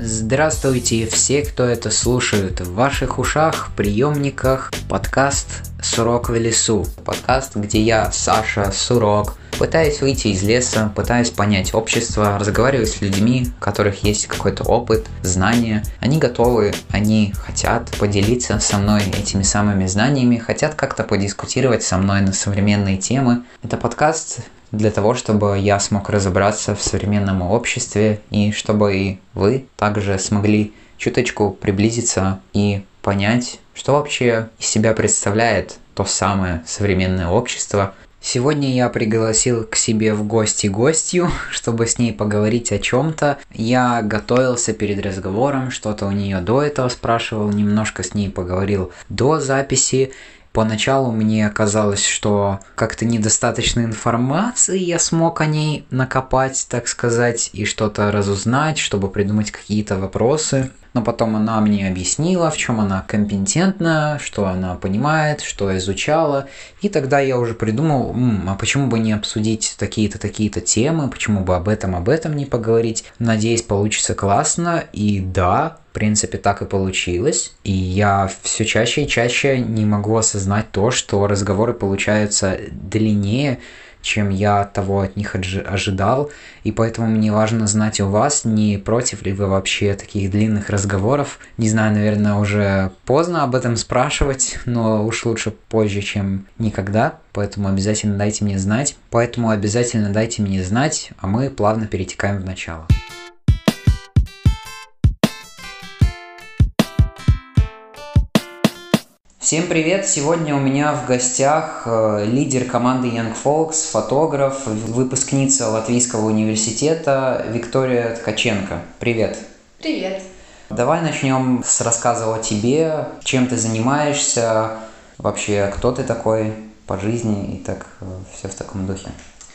Здравствуйте все, кто это слушает. В ваших ушах, приемниках подкаст «Сурок в лесу». Подкаст, где я, Саша Сурок, пытаюсь выйти из леса, пытаюсь понять общество, разговариваю с людьми, у которых есть какой-то опыт, знания. Они готовы, они хотят поделиться со мной этими самыми знаниями, хотят как-то подискутировать со мной на современные темы. Это подкаст для того, чтобы я смог разобраться в современном обществе и чтобы и вы также смогли чуточку приблизиться и понять, что вообще из себя представляет то самое современное общество. Сегодня я пригласил к себе в гости гостью, чтобы с ней поговорить о чем-то. Я готовился перед разговором, что-то у нее до этого спрашивал, немножко с ней поговорил до записи. Поначалу мне казалось, что как-то недостаточно информации я смог о ней накопать, так сказать, и что-то разузнать, чтобы придумать какие-то вопросы. Но потом она мне объяснила, в чем она компетентна, что она понимает, что изучала. И тогда я уже придумал, а почему бы не обсудить такие-то, такие-то темы, почему бы об этом, об этом не поговорить. Надеюсь, получится классно. И да, принципе, так и получилось. И я все чаще и чаще не могу осознать то, что разговоры получаются длиннее, чем я того от них ожидал, и поэтому мне важно знать у вас, не против ли вы вообще таких длинных разговоров. Не знаю, наверное, уже поздно об этом спрашивать, но уж лучше позже, чем никогда, поэтому обязательно дайте мне знать. Поэтому обязательно дайте мне знать, а мы плавно перетекаем в начало. Всем привет! Сегодня у меня в гостях э, лидер команды Young Folks, фотограф, выпускница Латвийского университета Виктория Ткаченко. Привет! Привет! Давай начнем с рассказа о тебе, чем ты занимаешься, вообще кто ты такой по жизни и так э, все в таком духе.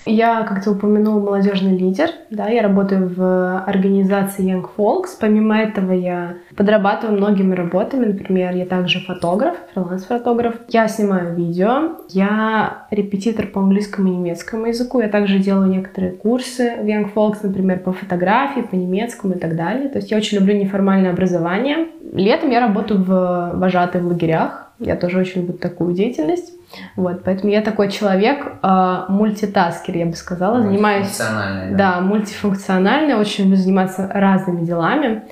Я, как ты упомянул, молодежный лидер. Да, я работаю в организации Young Folks. Помимо этого я подрабатываю многими работами. Например, я также фотограф, фриланс-фотограф. Я снимаю видео. Я репетитор по английскому и немецкому языку. Я также делаю некоторые курсы в Young Folks, например, по фотографии, по немецкому и так далее. То есть я очень люблю неформальное образование. Летом я работаю в вожатой в лагерях. Я тоже очень люблю такую деятельность. Вот, поэтому я такой человек, э, мультитаскер, я бы сказала, занимаюсь... Да. да, мультифункциональный, очень люблю заниматься разными делами.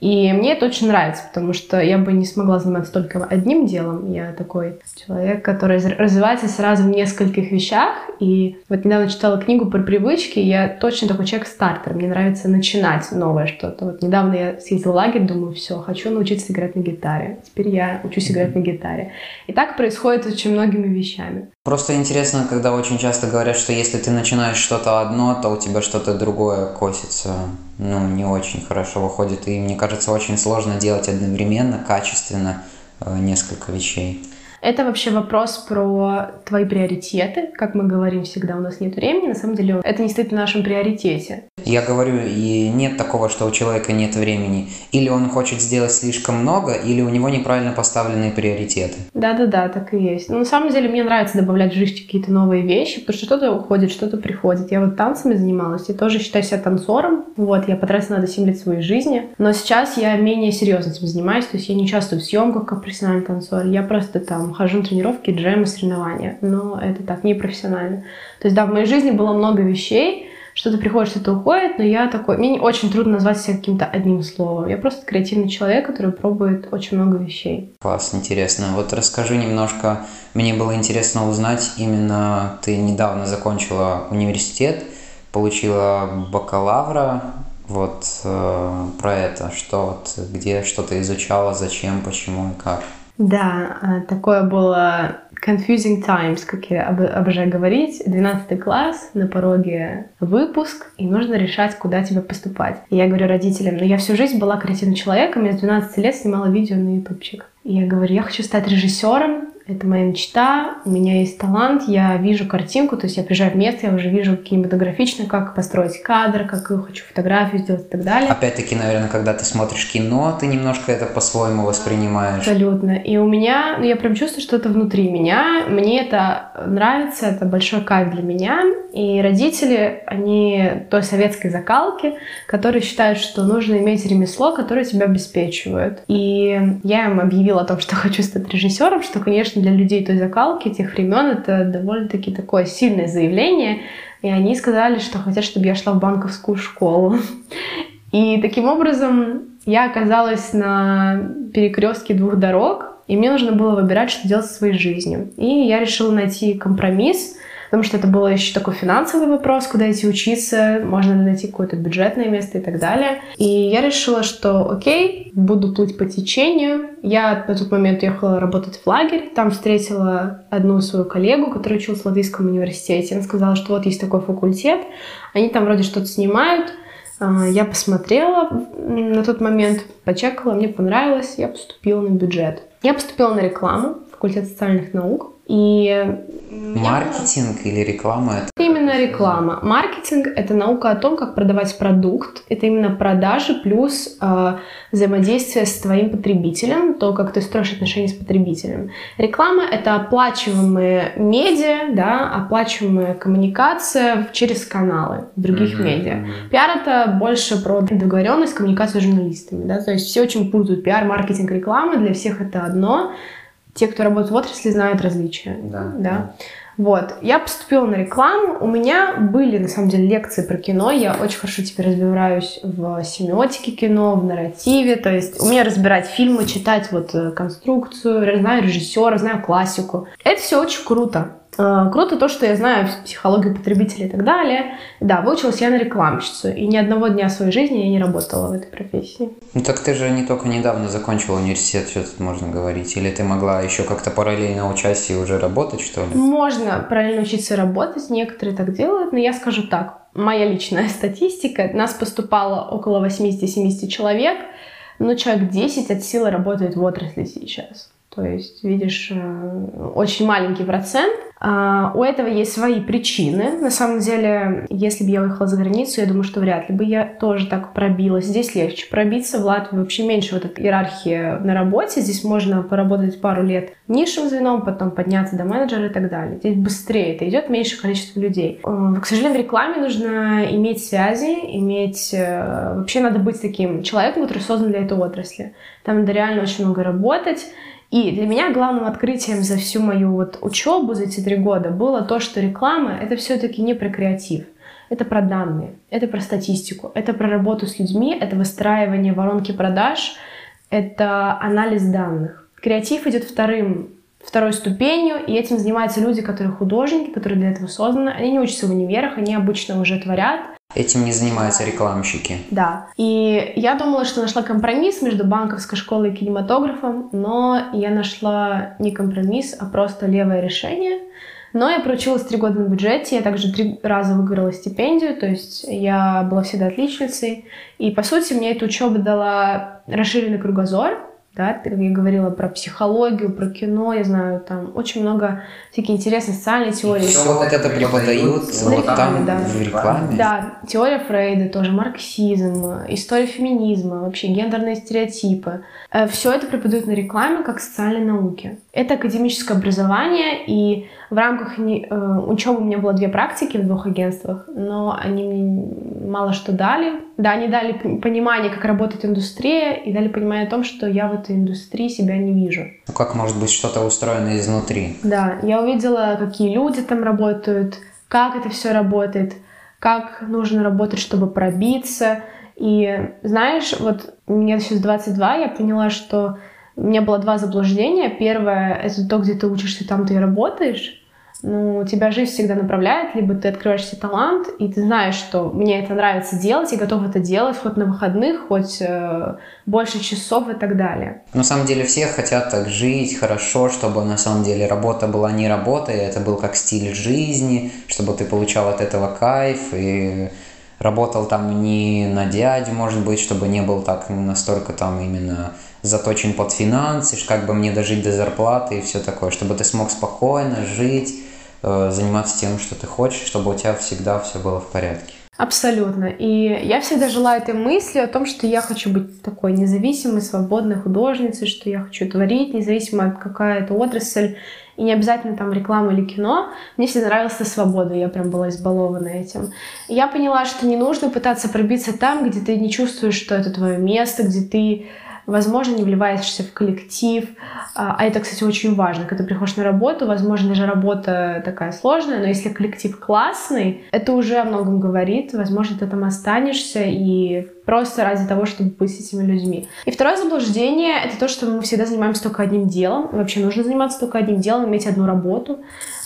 И мне это очень нравится, потому что я бы не смогла заниматься только одним делом. Я такой человек, который развивается сразу в нескольких вещах. И вот недавно читала книгу про привычки, я точно такой человек-стартер. Мне нравится начинать новое что-то. Вот недавно я съездила в лагерь, думаю, все, хочу научиться играть на гитаре. Теперь я учусь играть на гитаре. И так происходит очень многими вещами. Просто интересно, когда очень часто говорят, что если ты начинаешь что-то одно, то у тебя что-то другое косится ну, не очень хорошо выходит. И мне кажется, очень сложно делать одновременно, качественно э, несколько вещей. Это вообще вопрос про твои приоритеты. Как мы говорим всегда, у нас нет времени. На самом деле это не стоит в нашем приоритете. Я говорю, и нет такого, что у человека нет времени. Или он хочет сделать слишком много, или у него неправильно поставленные приоритеты. Да-да-да, так и есть. Но на самом деле мне нравится добавлять в жизнь какие-то новые вещи, потому что что-то уходит, что-то приходит. Я вот танцами занималась, и тоже считаю себя танцором. Вот, я потратила на это 7 лет своей жизни. Но сейчас я менее серьезно этим занимаюсь, то есть я не участвую в съемках как профессиональный танцор. Я просто там хожу на тренировки, джемы, соревнования. Но это так, не профессионально. То есть да, в моей жизни было много вещей, что-то приходит, что-то уходит, но я такой... Мне очень трудно назвать себя каким-то одним словом. Я просто креативный человек, который пробует очень много вещей. Класс, интересно. Вот расскажи немножко, мне было интересно узнать, именно ты недавно закончила университет, получила бакалавра, вот э, про это, что вот, где что-то изучала, зачем, почему и как. Да, э, такое было confusing times, как я обожаю говорить. 12 класс, на пороге выпуск, и нужно решать, куда тебе поступать. И я говорю родителям, ну я всю жизнь была креативным человеком, я с 12 лет снимала видео на ютубчик. И я говорю, я хочу стать режиссером, это моя мечта, у меня есть талант, я вижу картинку, то есть я приезжаю в место, я уже вижу кинематографично, как построить кадр, как я хочу фотографию сделать и так далее. Опять-таки, наверное, когда ты смотришь кино, ты немножко это по-своему воспринимаешь. Абсолютно. И у меня, ну, я прям чувствую, что это внутри меня, мне это нравится, это большой кайф для меня, и родители, они той советской закалки, которые считают, что нужно иметь ремесло, которое тебя обеспечивает. И я им объявила о том, что хочу стать режиссером, что, конечно, для людей той закалки тех времен это довольно-таки такое сильное заявление. И они сказали, что хотят, чтобы я шла в банковскую школу. И таким образом я оказалась на перекрестке двух дорог, и мне нужно было выбирать, что делать со своей жизнью. И я решила найти компромисс — потому что это был еще такой финансовый вопрос, куда идти учиться, можно ли найти какое-то бюджетное место и так далее. И я решила, что окей, буду плыть по течению. Я на тот момент ехала работать в лагерь, там встретила одну свою коллегу, которая училась в Латвийском университете. Она сказала, что вот есть такой факультет, они там вроде что-то снимают, а, я посмотрела на тот момент, почекала, мне понравилось, я поступила на бюджет. Я поступила на рекламу, факультет социальных наук. И Маркетинг или реклама? Это... Именно реклама. Маркетинг — это наука о том, как продавать продукт. Это именно продажи плюс э, взаимодействие с твоим потребителем, то, как ты строишь отношения с потребителем. Реклама — это оплачиваемые медиа, да, оплачиваемая коммуникация через каналы других mm-hmm. медиа. Пиар — это больше про договоренность, коммуникацию с журналистами. Да? То есть все очень путают пиар, маркетинг, реклама. Для всех это одно — те, кто работает в отрасли, знают различия. Да. да. Вот, я поступила на рекламу, у меня были, на самом деле, лекции про кино, я очень хорошо теперь разбираюсь в семиотике кино, в нарративе, то есть умею разбирать фильмы, читать вот э, конструкцию, знаю режиссера, знаю классику. Это все очень круто, круто то, что я знаю психологию потребителей и так далее. Да, выучилась я на рекламщицу, и ни одного дня своей жизни я не работала в этой профессии. Ну так ты же не только недавно закончила университет, что тут можно говорить, или ты могла еще как-то параллельно участие и уже работать, что ли? Можно параллельно учиться работать, некоторые так делают, но я скажу так, моя личная статистика, нас поступало около 80-70 человек, но человек 10 от силы работает в отрасли сейчас. То есть, видишь, э, очень маленький процент. А, у этого есть свои причины. На самом деле, если бы я уехала за границу, я думаю, что вряд ли бы я тоже так пробилась. Здесь легче пробиться. В Латвии вообще меньше вот этой иерархии на работе. Здесь можно поработать пару лет низшим звеном, потом подняться до менеджера и так далее. Здесь быстрее это идет, меньше количество людей. Э, к сожалению, в рекламе нужно иметь связи, иметь... Э, вообще надо быть таким человеком, который создан для этой отрасли. Там надо реально очень много работать. И для меня главным открытием за всю мою вот учебу за эти три года было то, что реклама — это все-таки не про креатив. Это про данные, это про статистику, это про работу с людьми, это выстраивание воронки продаж, это анализ данных. Креатив идет вторым, второй ступенью, и этим занимаются люди, которые художники, которые для этого созданы. Они не учатся в универах, они обычно уже творят, Этим не занимаются рекламщики. Да. И я думала, что нашла компромисс между банковской школой и кинематографом, но я нашла не компромисс, а просто левое решение. Но я проучилась три года на бюджете, я также три раза выиграла стипендию, то есть я была всегда отличницей. И, по сути, мне эта учеба дала расширенный кругозор, да, как я говорила про психологию, про кино, я знаю, там очень много всяких интересных социальных теорий. Все вот это преподают вот там, да. в рекламе? Да, теория Фрейда тоже, марксизм, история феминизма, вообще гендерные стереотипы. Э, Все это преподают на рекламе как социальной науки. Это академическое образование, и в рамках э, учебы у меня было две практики в двух агентствах, но они мне мало что дали. Да, они дали понимание, как работает индустрия, и дали понимание о том, что я в этой индустрии себя не вижу. Ну как может быть что-то устроено изнутри? Да, я увидела, какие люди там работают, как это все работает, как нужно работать, чтобы пробиться. И знаешь, вот мне сейчас 22, я поняла, что у меня было два заблуждения. Первое — это то, где ты учишься, там ты и работаешь. Ну, тебя жизнь всегда направляет, либо ты открываешь себе талант, и ты знаешь, что мне это нравится делать, и готов это делать хоть на выходных, хоть э, больше часов и так далее. На самом деле все хотят так жить хорошо, чтобы на самом деле работа была не работой, это был как стиль жизни, чтобы ты получал от этого кайф, и работал там не на дядю, может быть, чтобы не был так настолько там именно заточен под финансы, как бы мне дожить до зарплаты и все такое, чтобы ты смог спокойно жить, э, заниматься тем, что ты хочешь, чтобы у тебя всегда все было в порядке. Абсолютно. И я всегда жила этой мыслью о том, что я хочу быть такой независимой, свободной художницей, что я хочу творить, независимо от какая то отрасль, и не обязательно там реклама или кино. Мне всегда нравилась свобода, я прям была избалована этим. И я поняла, что не нужно пытаться пробиться там, где ты не чувствуешь, что это твое место, где ты возможно, не вливаешься в коллектив. А, а это, кстати, очень важно. Когда ты приходишь на работу, возможно, даже работа такая сложная, но если коллектив классный, это уже о многом говорит. Возможно, ты там останешься и просто ради того, чтобы быть этими людьми. И второе заблуждение — это то, что мы всегда занимаемся только одним делом. вообще нужно заниматься только одним делом, иметь одну работу.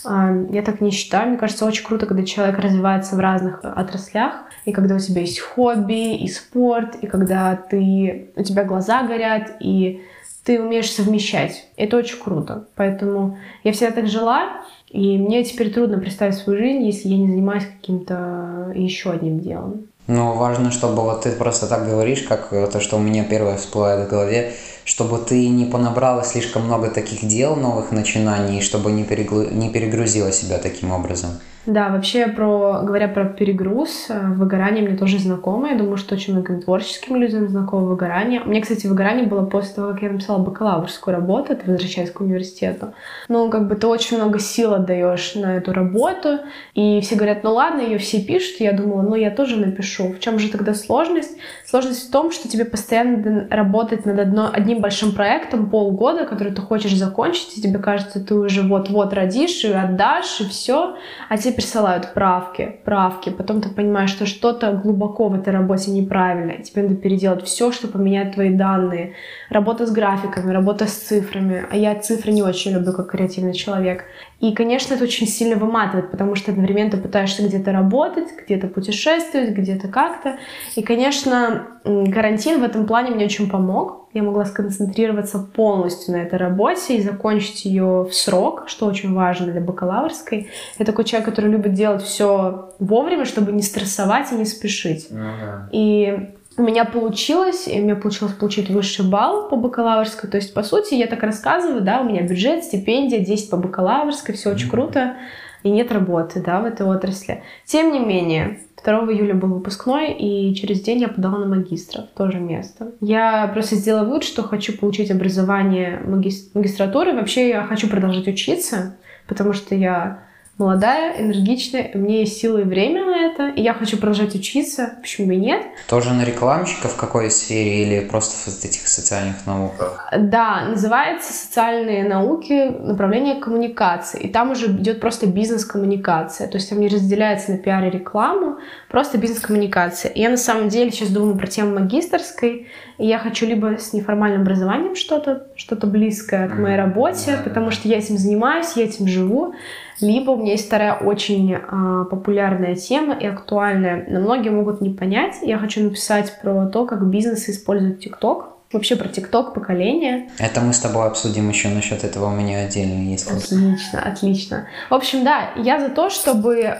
А, я так не считаю. Мне кажется, очень круто, когда человек развивается в разных отраслях, и когда у тебя есть хобби, и спорт, и когда ты, у тебя глаза горят, и ты умеешь совмещать. Это очень круто. Поэтому я всегда так жила, и мне теперь трудно представить свою жизнь, если я не занимаюсь каким-то еще одним делом. Ну, важно, чтобы вот ты просто так говоришь, как то, что у меня первое всплывает в голове, чтобы ты не понабрала слишком много таких дел, новых начинаний, чтобы не, переглу... не перегрузила себя таким образом. Да, вообще, про, говоря про перегруз, э, выгорание мне тоже знакомо. Я думаю, что очень многим творческим людям знакомо выгорание. Меня, кстати, выгорание было после того, как я написала бакалаврскую работу, это возвращаясь к университету. Ну, как бы ты очень много сил отдаешь на эту работу, и все говорят, ну ладно, ее все пишут. Я думала, ну я тоже напишу. В чем же тогда сложность? Сложность в том, что тебе постоянно работать над одно, одним большим проектом полгода, который ты хочешь закончить, и тебе кажется, ты уже вот-вот родишь и отдашь, и все, а тебе присылают правки, правки, потом ты понимаешь, что что-то глубоко в этой работе неправильно, тебе надо переделать все, что поменяет твои данные, работа с графиками, работа с цифрами, а я цифры не очень люблю как креативный человек. И, конечно, это очень сильно выматывает, потому что одновременно пытаешься где-то работать, где-то путешествовать, где-то как-то. И, конечно, карантин в этом плане мне очень помог. Я могла сконцентрироваться полностью на этой работе и закончить ее в срок, что очень важно для бакалаврской. Я такой человек, который любит делать все вовремя, чтобы не стрессовать и не спешить. Ага. И у меня получилось, и у меня получилось получить высший балл по бакалаврской. То есть, по сути, я так рассказываю, да, у меня бюджет, стипендия, 10 по бакалаврской, все очень круто, и нет работы, да, в этой отрасли. Тем не менее, 2 июля был выпускной, и через день я подала на магистра в то же место. Я просто сделала вывод, что хочу получить образование маги... магистратуры. Вообще я хочу продолжать учиться, потому что я молодая, энергичная, у меня есть силы и время на это, и я хочу продолжать учиться, почему бы и нет. Тоже на рекламщика в какой сфере или просто в этих социальных науках? Да, называется социальные науки, направление коммуникации, и там уже идет просто бизнес-коммуникация, то есть там не разделяется на пиар и рекламу, просто бизнес-коммуникация. И я на самом деле сейчас думаю про тему магистрской, и я хочу либо с неформальным образованием что-то, что-то близкое к моей работе, потому что я этим занимаюсь, я этим живу, либо у меня есть вторая очень а, популярная тема и актуальная, но многие могут не понять. Я хочу написать про то, как бизнес использует ТикТок, вообще про ТикТок поколение. Это мы с тобой обсудим еще насчет этого у меня отдельно есть. Отлично, отлично. В общем, да, я за то, чтобы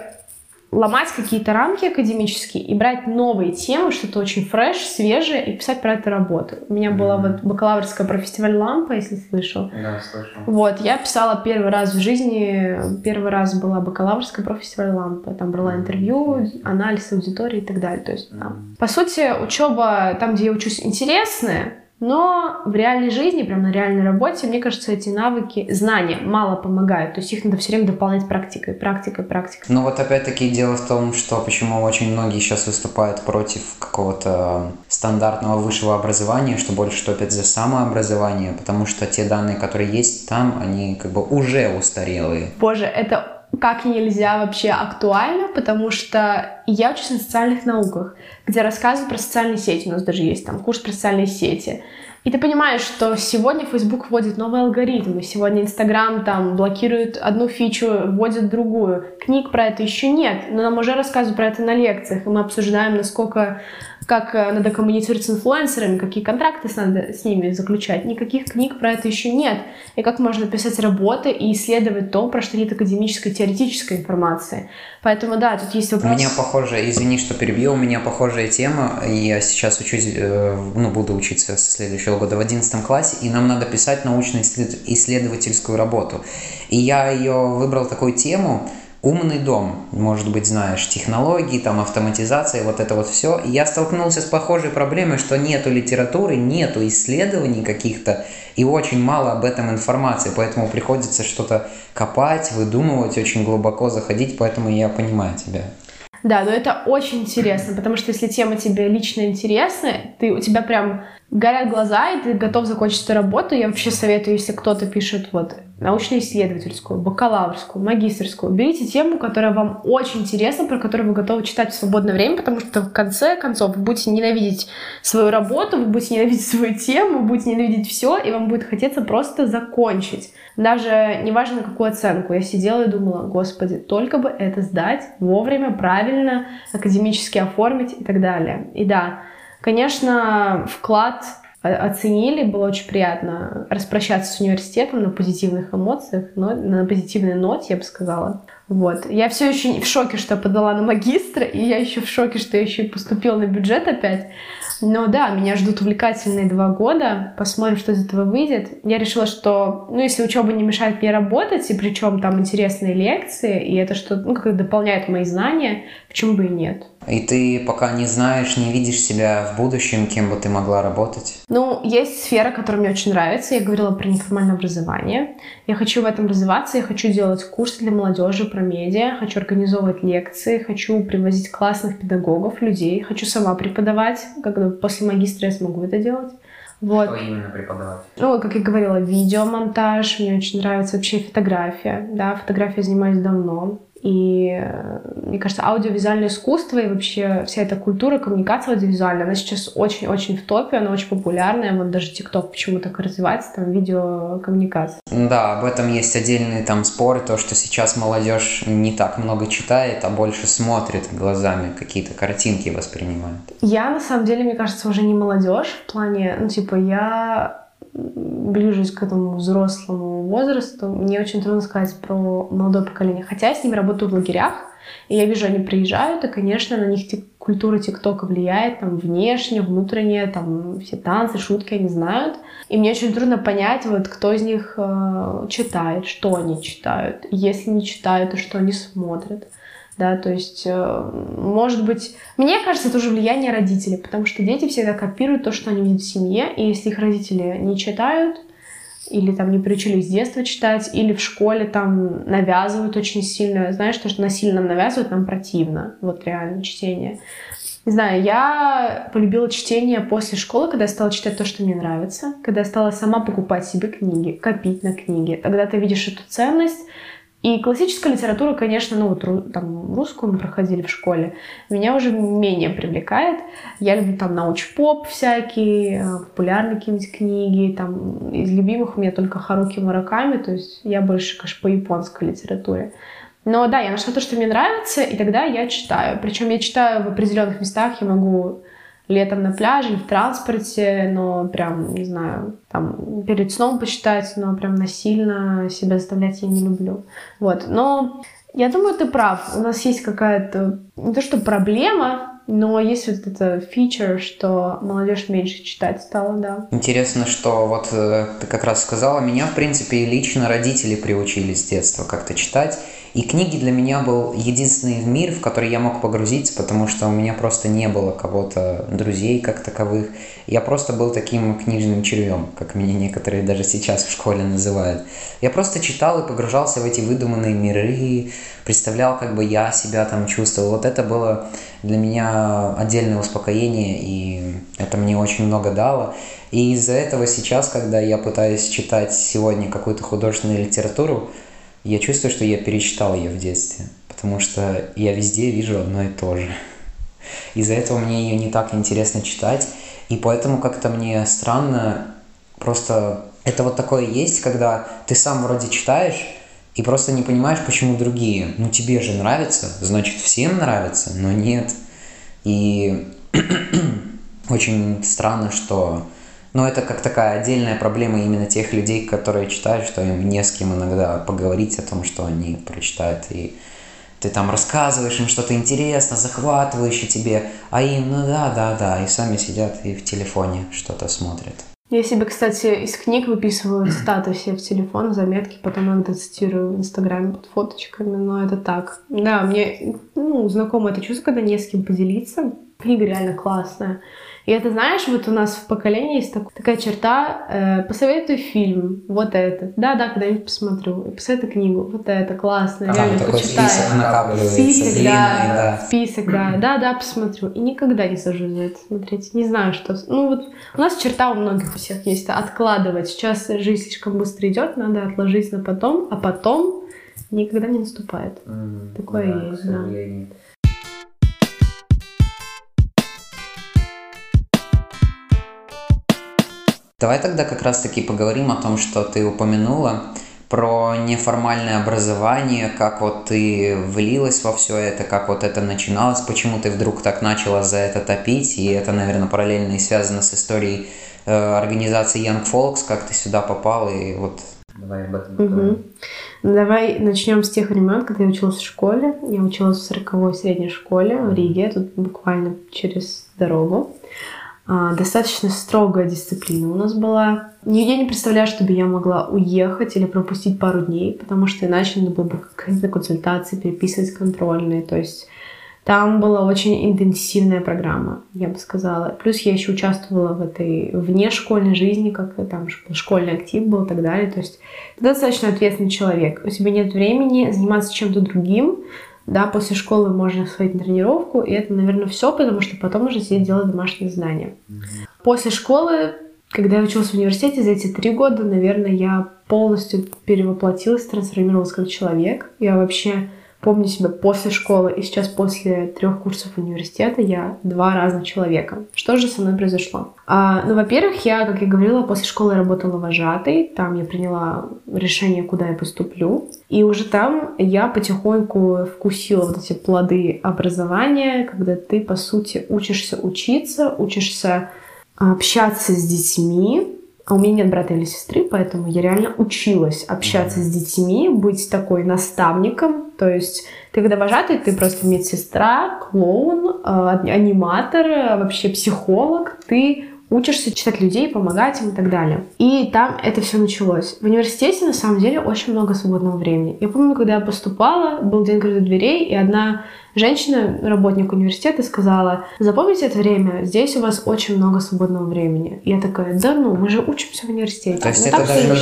ломать какие-то рамки академические и брать новые темы, что-то очень фреш, свежее, и писать про эту работу. У меня mm-hmm. была вот бакалаврская про фестиваль «Лампа», если слышал. Да, слышал. Вот, я писала первый раз в жизни, первый раз была бакалаврская про фестиваль «Лампа». Там брала интервью, анализ аудитории и так далее. То есть, mm-hmm. по сути, учеба там, где я учусь, интересная, но в реальной жизни, прям на реальной работе, мне кажется, эти навыки, знания мало помогают. То есть их надо все время дополнять практикой, практикой, практикой. Ну вот опять-таки дело в том, что почему очень многие сейчас выступают против какого-то стандартного высшего образования, что больше топят за самообразование, потому что те данные, которые есть там, они как бы уже устарелые. Боже, это как нельзя вообще актуально, потому что я учусь на социальных науках, где рассказывают про социальные сети. У нас даже есть там курс про социальные сети. И ты понимаешь, что сегодня Facebook вводит новые алгоритмы, сегодня Instagram там блокирует одну фичу, вводит другую. Книг про это еще нет, но нам уже рассказывают про это на лекциях, и мы обсуждаем, насколько как э, надо коммуницировать с инфлюенсерами, какие контракты надо с ними заключать. Никаких книг про это еще нет. И как можно писать работы и исследовать то, про что нет академической, теоретической информации. Поэтому да, тут есть вопрос. У меня похожая, извини, что перебью, у меня похожая тема. Я сейчас учусь, э, ну, буду учиться со следующего года в 11 классе, и нам надо писать научно-исследовательскую работу. И я ее выбрал такую тему, умный дом, может быть, знаешь, технологии, там, автоматизация, вот это вот все. И я столкнулся с похожей проблемой, что нету литературы, нету исследований каких-то, и очень мало об этом информации, поэтому приходится что-то копать, выдумывать, очень глубоко заходить, поэтому я понимаю тебя. Да, но это очень интересно, потому что если тема тебе лично интересна, ты, у тебя прям горят глаза, и ты готов закончить эту работу. Я вообще советую, если кто-то пишет вот научно-исследовательскую, бакалаврскую, магистрскую, берите тему, которая вам очень интересна, про которую вы готовы читать в свободное время, потому что в конце концов вы будете ненавидеть свою работу, вы будете ненавидеть свою тему, вы будете ненавидеть все, и вам будет хотеться просто закончить. Даже неважно, какую оценку. Я сидела и думала, господи, только бы это сдать вовремя, правильно, академически оформить и так далее. И да, Конечно, вклад оценили, было очень приятно распрощаться с университетом на позитивных эмоциях, но на позитивной ноте, я бы сказала. Вот. Я все еще в шоке, что я подала на магистра, и я еще в шоке, что я еще и поступила на бюджет опять. Но да, меня ждут увлекательные два года. Посмотрим, что из этого выйдет. Я решила, что, ну, если учеба не мешает мне работать, и причем там интересные лекции, и это что, ну, как дополняет мои знания, почему бы и нет. И ты пока не знаешь, не видишь себя в будущем, кем бы ты могла работать? Ну, есть сфера, которая мне очень нравится. Я говорила про неформальное образование. Я хочу в этом развиваться, я хочу делать курсы для молодежи про медиа, хочу организовывать лекции, хочу привозить классных педагогов, людей, хочу сама преподавать, когда после магистра я смогу это делать. Вот. Что именно преподавать? Ну, как я говорила, видеомонтаж, мне очень нравится вообще фотография, да, фотографией занимаюсь давно. И мне кажется, аудиовизуальное искусство и вообще вся эта культура коммуникация аудиовизуальная, она сейчас очень-очень в топе, она очень популярная. Вот даже ТикТок почему так развивается, там видеокоммуникация. Да, об этом есть отдельные там споры, то, что сейчас молодежь не так много читает, а больше смотрит глазами, какие-то картинки воспринимает. Я, на самом деле, мне кажется, уже не молодежь в плане, ну, типа, я ближусь к этому взрослому возрасту, мне очень трудно сказать про молодое поколение. Хотя я с ними работаю в лагерях, и я вижу, они приезжают, и, конечно, на них культура ТикТока влияет, там, внешне, внутренне, там, все танцы, шутки они знают. И мне очень трудно понять, вот, кто из них э, читает, что они читают. Если не читают, то что они смотрят да, то есть, э, может быть, мне кажется, это уже влияние родителей, потому что дети всегда копируют то, что они видят в семье, и если их родители не читают, или там не приучили с детства читать, или в школе там навязывают очень сильно, знаешь, то, что насильно нам навязывают, нам противно, вот реально чтение. Не знаю, я полюбила чтение после школы, когда я стала читать то, что мне нравится, когда я стала сама покупать себе книги, копить на книги. Тогда ты видишь эту ценность, и классическая литература, конечно, ну вот там русскую мы проходили в школе, меня уже менее привлекает. Я люблю там науч-поп всякие, э, популярные какие-нибудь книги. Там из любимых у меня только Харуки Мураками, то есть я больше, конечно, по японской литературе. Но да, я нашла то, что мне нравится, и тогда я читаю. Причем я читаю в определенных местах, я могу летом на пляже, в транспорте, но прям, не знаю, там, перед сном почитать, но прям насильно себя заставлять я не люблю. Вот, но я думаю, ты прав. У нас есть какая-то, не то что проблема, но есть вот эта фича, что молодежь меньше читать стала, да. Интересно, что вот э, ты как раз сказала, меня, в принципе, лично родители приучили с детства как-то читать. И книги для меня был единственный мир, в который я мог погрузиться, потому что у меня просто не было кого-то, друзей как таковых. Я просто был таким книжным червем, как меня некоторые даже сейчас в школе называют. Я просто читал и погружался в эти выдуманные миры, представлял, как бы я себя там чувствовал. Вот это было для меня отдельное успокоение, и это мне очень много дало. И из-за этого сейчас, когда я пытаюсь читать сегодня какую-то художественную литературу, я чувствую, что я перечитал ее в детстве, потому что я везде вижу одно и то же. Из-за этого мне ее не так интересно читать. И поэтому как-то мне странно, просто это вот такое есть, когда ты сам вроде читаешь, и просто не понимаешь, почему другие. Ну тебе же нравится, значит всем нравится, но нет. И очень странно, что... Ну, это как такая отдельная проблема именно тех людей, которые читают, что им не с кем иногда поговорить о том, что они прочитают. И ты там рассказываешь им что-то интересно, захватывающее тебе, а им, ну да, да, да, и сами сидят и в телефоне что-то смотрят. Я себе, кстати, из книг выписываю цитаты все в телефон, заметки, потом иногда цитирую в Инстаграме под фоточками, но это так. Да, мне ну, знакомо это чувство, когда не с кем поделиться. Книга реально классная. И это, знаешь, вот у нас в поколении есть так, такая черта, э, посоветуй фильм, вот это. Да-да, когда-нибудь посмотрю. Посоветуй книгу, вот это, классно, ага, реально такой почитай. список накапливается, список, длинный, да, да. Список, да, да-да, посмотрю. И никогда не сажусь за это смотреть. Не знаю, что... Ну вот у нас черта у многих у всех есть, откладывать. Сейчас жизнь слишком быстро идет, надо отложить на потом, а потом никогда не наступает. Mm, Такое да, есть, да. Давай тогда как раз-таки поговорим о том, что ты упомянула, про неформальное образование, как вот ты влилась во все это, как вот это начиналось, почему ты вдруг так начала за это топить, и это, наверное, параллельно и связано с историей э, организации Young Folks, как ты сюда попал, и вот давай об этом поговорим. Угу. Давай начнем с тех времен, когда я училась в школе. Я училась в 40-й средней школе в Риге, тут буквально через дорогу. А, достаточно строгая дисциплина у нас была. Я не представляю, чтобы я могла уехать или пропустить пару дней, потому что иначе надо было бы какие-то консультации, переписывать контрольные. То есть там была очень интенсивная программа, я бы сказала. Плюс я еще участвовала в этой внешкольной жизни, как там школьный актив был и так далее. То есть ты достаточно ответственный человек. У тебя нет времени заниматься чем-то другим, да, после школы можно сходить на тренировку, и это, наверное, все, потому что потом уже сидеть делать домашние задания. После школы, когда я училась в университете, за эти три года, наверное, я полностью перевоплотилась, трансформировалась как человек. Я вообще помню себя после школы и сейчас после трех курсов университета я два разных человека. Что же со мной произошло? А, ну, во-первых, я, как я говорила, после школы работала вожатой. Там я приняла решение, куда я поступлю. И уже там я потихоньку вкусила вот эти плоды образования, когда ты, по сути, учишься учиться, учишься общаться с детьми, а у меня нет брата или сестры, поэтому я реально училась общаться mm-hmm. с детьми, быть такой наставником. То есть ты когда вожатый, ты просто медсестра, клоун, э, аниматор, э, вообще психолог. Ты учишься читать людей, помогать им и так далее. И там это все началось. В университете, на самом деле, очень много свободного времени. Я помню, когда я поступала, был день открытых дверей, и одна Женщина, работник университета, сказала, запомните это время, здесь у вас очень много свободного времени. Я такая, да ну, мы же учимся в университете. То есть ну, это даже, не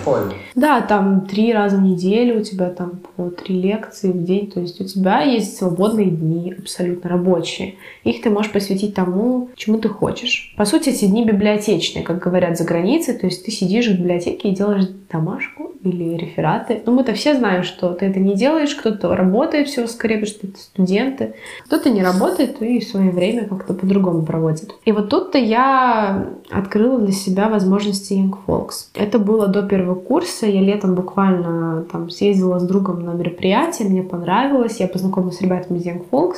школе? Да, там три раза в неделю у тебя там по три лекции в день, то есть у тебя есть свободные дни, абсолютно рабочие. Их ты можешь посвятить тому, чему ты хочешь. По сути, эти дни библиотечные, как говорят за границей, то есть ты сидишь в библиотеке и делаешь домашку или рефераты. Ну, мы-то все знаем, что ты это не делаешь, кто-то работает все скорее, потому что это студенты, кто-то не работает и свое время как-то по-другому проводит. И вот тут-то я открыла для себя возможности Young Folks. Это было до первого курса, я летом буквально там съездила с другом на мероприятие, мне понравилось, я познакомилась с ребятами из Young Folks.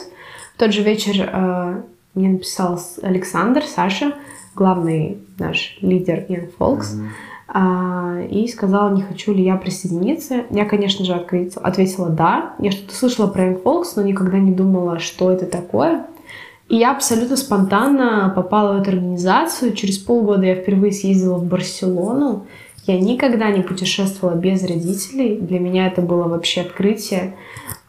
В тот же вечер э, мне написал Александр, Саша, главный наш лидер Young Folks. Mm-hmm и сказала, не хочу ли я присоединиться. Я, конечно же, ответила да. Я что-то слышала про Folks, но никогда не думала, что это такое. И я абсолютно спонтанно попала в эту организацию. Через полгода я впервые съездила в Барселону. Я никогда не путешествовала без родителей. Для меня это было вообще открытие.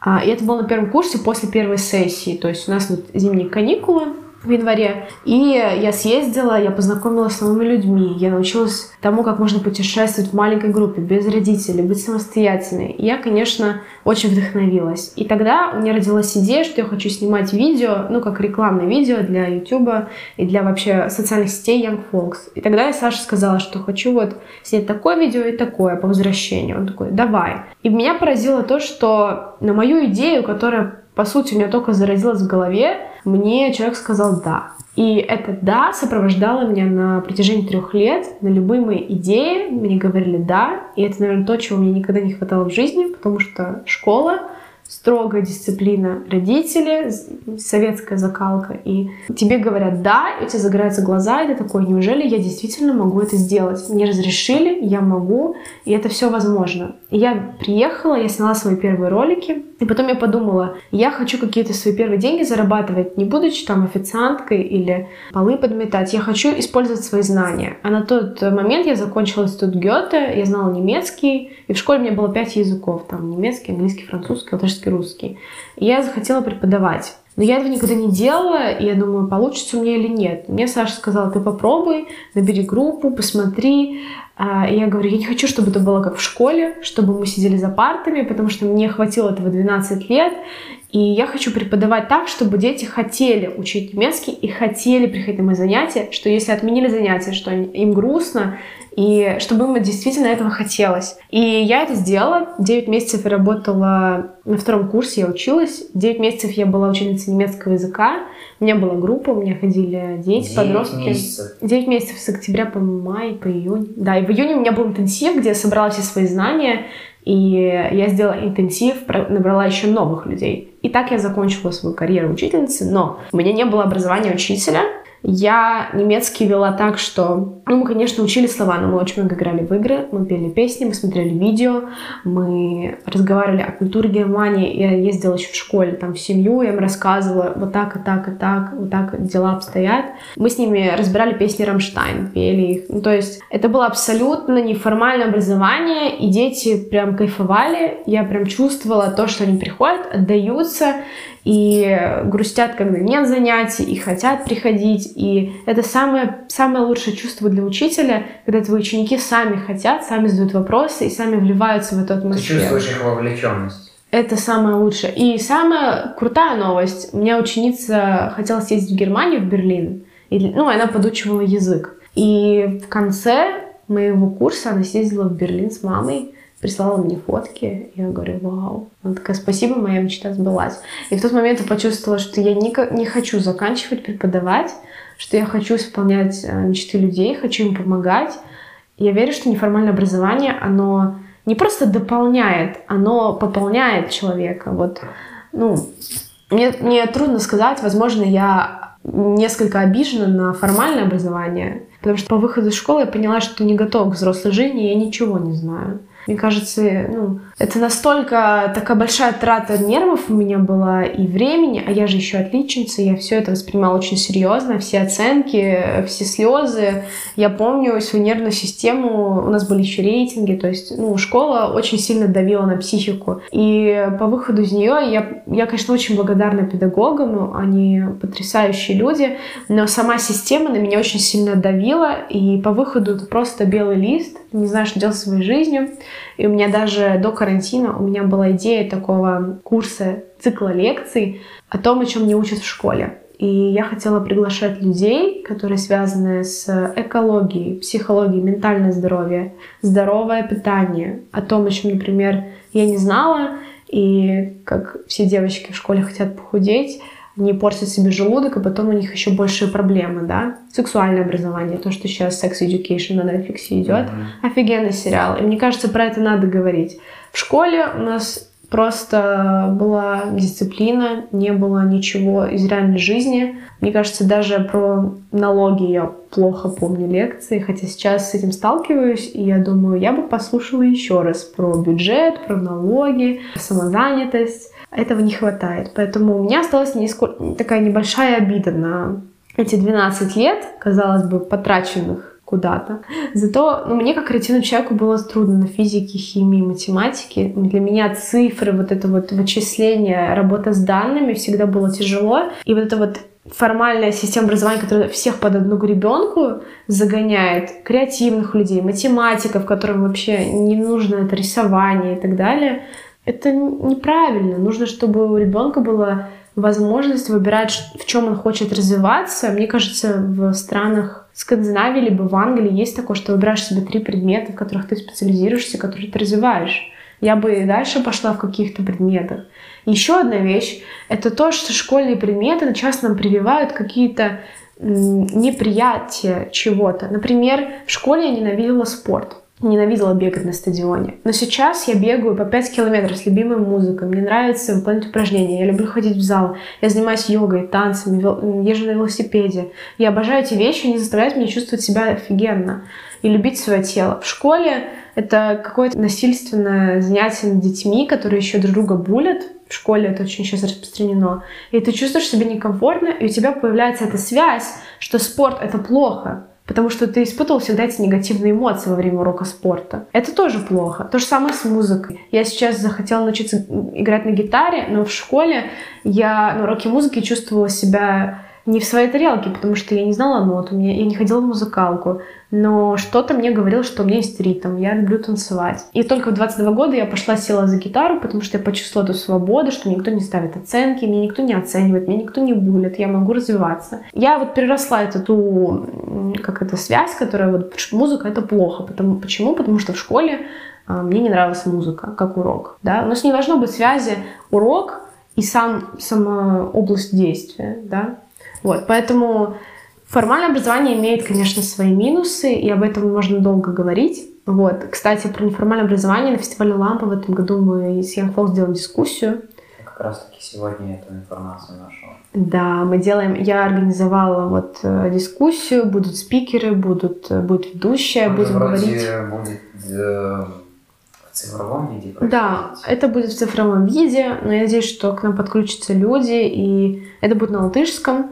А, и это было на первом курсе после первой сессии. То есть у нас вот зимние каникулы, в январе. И я съездила, я познакомилась с новыми людьми, я научилась тому, как можно путешествовать в маленькой группе, без родителей, быть самостоятельной. И я, конечно, очень вдохновилась. И тогда у меня родилась идея, что я хочу снимать видео, ну, как рекламное видео для YouTube и для вообще социальных сетей Young Folks. И тогда я Саше сказала, что хочу вот снять такое видео и такое по возвращению. Он такой, давай. И меня поразило то, что на мою идею, которая по сути, у меня только заразилось в голове, мне человек сказал «да». И это «да» сопровождало меня на протяжении трех лет. На любые мои идеи мне говорили «да». И это, наверное, то, чего мне никогда не хватало в жизни, потому что школа строгая дисциплина родители, советская закалка, и тебе говорят «да», и у тебя загораются глаза, и ты такой «неужели я действительно могу это сделать?» Мне разрешили, я могу, и это все возможно. И я приехала, я сняла свои первые ролики, и потом я подумала, я хочу какие-то свои первые деньги зарабатывать, не будучи там официанткой или полы подметать. Я хочу использовать свои знания. А на тот момент я закончила институт Гёте, я знала немецкий, и в школе у меня было пять языков, там немецкий, английский, французский, латышский, русский. И я захотела преподавать. Но я этого никогда не делала, и я думаю, получится у меня или нет. Мне Саша сказала, ты попробуй, набери группу, посмотри. А, и я говорю, я не хочу, чтобы это было как в школе, чтобы мы сидели за партами, потому что мне хватило этого 12 лет, и я хочу преподавать так, чтобы дети хотели учить немецкий и хотели приходить на мои занятия, что если отменили занятия, что им грустно, и чтобы им действительно этого хотелось. И я это сделала. 9 месяцев я работала на втором курсе, я училась. 9 месяцев я была ученицей немецкого языка. У меня была группа, у меня ходили дети, 9 подростки. Месяцев. 9 месяцев с октября по май, по июнь. Да, и в июне у меня был интенсив, где я собрала все свои знания. И я сделала интенсив, набрала еще новых людей. И так я закончила свою карьеру учительницы, но у меня не было образования учителя, я немецкий вела так, что, ну, мы, конечно, учили слова, но мы очень много играли в игры, мы пели песни, мы смотрели видео, мы разговаривали о культуре Германии. Я ездила еще в школе, там, в семью, я им рассказывала вот так и так и так, вот так дела обстоят. Мы с ними разбирали песни Рамштайн, пели их. Ну, то есть это было абсолютно неформальное образование, и дети прям кайфовали. Я прям чувствовала то, что они приходят, отдаются, и грустят, когда нет занятий, и хотят приходить. И это самое, самое лучшее чувство для учителя, когда твои ученики сами хотят, сами задают вопросы и сами вливаются в эту атмосферу. Ты чувствуешь их вовлеченность. Это самое лучшее. И самая крутая новость. У меня ученица хотела съездить в Германию, в Берлин. И, ну, она подучивала язык. И в конце моего курса она съездила в Берлин с мамой прислала мне фотки. Я говорю, вау. Она такая, спасибо, моя мечта сбылась. И в тот момент я почувствовала, что я не, не хочу заканчивать преподавать, что я хочу исполнять э, мечты людей, хочу им помогать. Я верю, что неформальное образование, оно не просто дополняет, оно пополняет человека. Вот, ну, мне, мне трудно сказать, возможно, я несколько обижена на формальное образование, потому что по выходу из школы я поняла, что не готова к взрослой жизни, я ничего не знаю. Мне кажется, ну, это настолько такая большая трата нервов у меня была и времени, а я же еще отличница, я все это воспринимала очень серьезно, все оценки, все слезы. Я помню свою нервную систему, у нас были еще рейтинги, то есть, ну, школа очень сильно давила на психику. И по выходу из нее я, я конечно, очень благодарна педагогам, они потрясающие люди, но сама система на меня очень сильно давила, и по выходу это просто белый лист, не знаю, что делать со своей жизнью. И у меня даже до карантина у меня была идея такого курса, цикла лекций о том, о чем не учат в школе. И я хотела приглашать людей, которые связаны с экологией, психологией, ментальное здоровье, здоровое питание, о том, о чем, например, я не знала, и как все девочки в школе хотят похудеть, не портят себе желудок, и потом у них еще большие проблемы, да. Сексуальное образование, то, что сейчас Sex Education на Netflix идет, mm-hmm. офигенный сериал. И мне кажется, про это надо говорить. В школе у нас просто была дисциплина, не было ничего из реальной жизни. Мне кажется, даже про налоги я плохо помню лекции, хотя сейчас с этим сталкиваюсь, и я думаю, я бы послушала еще раз про бюджет, про налоги, самозанятость. Этого не хватает. Поэтому у меня осталась такая небольшая обида на эти 12 лет, казалось бы, потраченных куда-то. Зато ну, мне, как креативному человеку, было трудно на физике, химии, математике. Для меня цифры, вот это вот вычисление, работа с данными всегда было тяжело. И вот это вот формальная система образования, которая всех под одну гребенку загоняет, креативных людей, математиков, которым вообще не нужно это рисование и так далее, это неправильно. Нужно, чтобы у ребенка была возможность выбирать, в чем он хочет развиваться. Мне кажется, в странах Скандинавии либо в Англии есть такое, что выбираешь себе три предмета, в которых ты специализируешься, которые ты развиваешь. Я бы и дальше пошла в каких-то предметах. Еще одна вещь – это то, что школьные предметы часто нам прививают какие-то неприятия чего-то. Например, в школе я ненавидела спорт ненавидела бегать на стадионе. Но сейчас я бегаю по 5 километров с любимой музыкой. Мне нравится выполнять упражнения. Я люблю ходить в зал. Я занимаюсь йогой, танцами, езжу на велосипеде. Я обожаю эти вещи, они заставляют меня чувствовать себя офигенно и любить свое тело. В школе это какое-то насильственное занятие над детьми, которые еще друг друга булят. В школе это очень сейчас распространено. И ты чувствуешь себя некомфортно, и у тебя появляется эта связь, что спорт — это плохо потому что ты испытывал всегда эти негативные эмоции во время урока спорта. Это тоже плохо. То же самое с музыкой. Я сейчас захотела научиться играть на гитаре, но в школе я на уроке музыки чувствовала себя не в своей тарелке, потому что я не знала нот, у меня, я не ходила в музыкалку, но что-то мне говорило, что у меня есть ритм, я люблю танцевать. И только в 22 года я пошла, села за гитару, потому что я почувствовала эту свободу, что никто не ставит оценки, меня никто не оценивает, меня никто не булит, я могу развиваться. Я вот переросла эту ту, как это, связь, которая вот, музыка это плохо. Потому, почему? Потому что в школе а, мне не нравилась музыка, как урок. Да? У нас не должно быть связи урок и сам, сама область действия. Да? Вот, поэтому формальное образование имеет, конечно, свои минусы, и об этом можно долго говорить. Вот. Кстати, про неформальное образование на фестивале Лампа в этом году мы с Young Folks сделали дискуссию. Как раз таки сегодня эту информацию нашла. Да, мы делаем, я организовала вот э, дискуссию, будут спикеры, будут, э, будет ведущая, будем вроде говорить. будет э, в цифровом виде. Да, это будет в цифровом виде, но я надеюсь, что к нам подключатся люди, и это будет на латышском.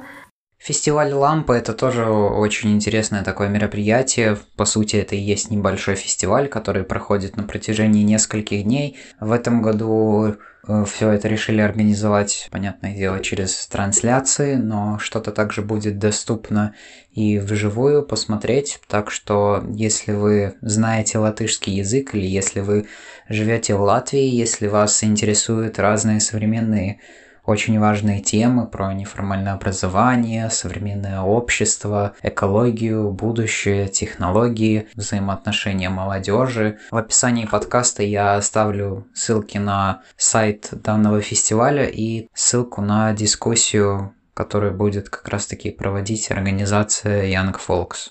Фестиваль Лампа – это тоже очень интересное такое мероприятие. По сути, это и есть небольшой фестиваль, который проходит на протяжении нескольких дней. В этом году э, все это решили организовать, понятное дело, через трансляции, но что-то также будет доступно и вживую посмотреть. Так что, если вы знаете латышский язык или если вы живете в Латвии, если вас интересуют разные современные очень важные темы про неформальное образование, современное общество, экологию, будущее, технологии, взаимоотношения молодежи. В описании подкаста я оставлю ссылки на сайт данного фестиваля и ссылку на дискуссию, которую будет как раз-таки проводить организация Young Folks.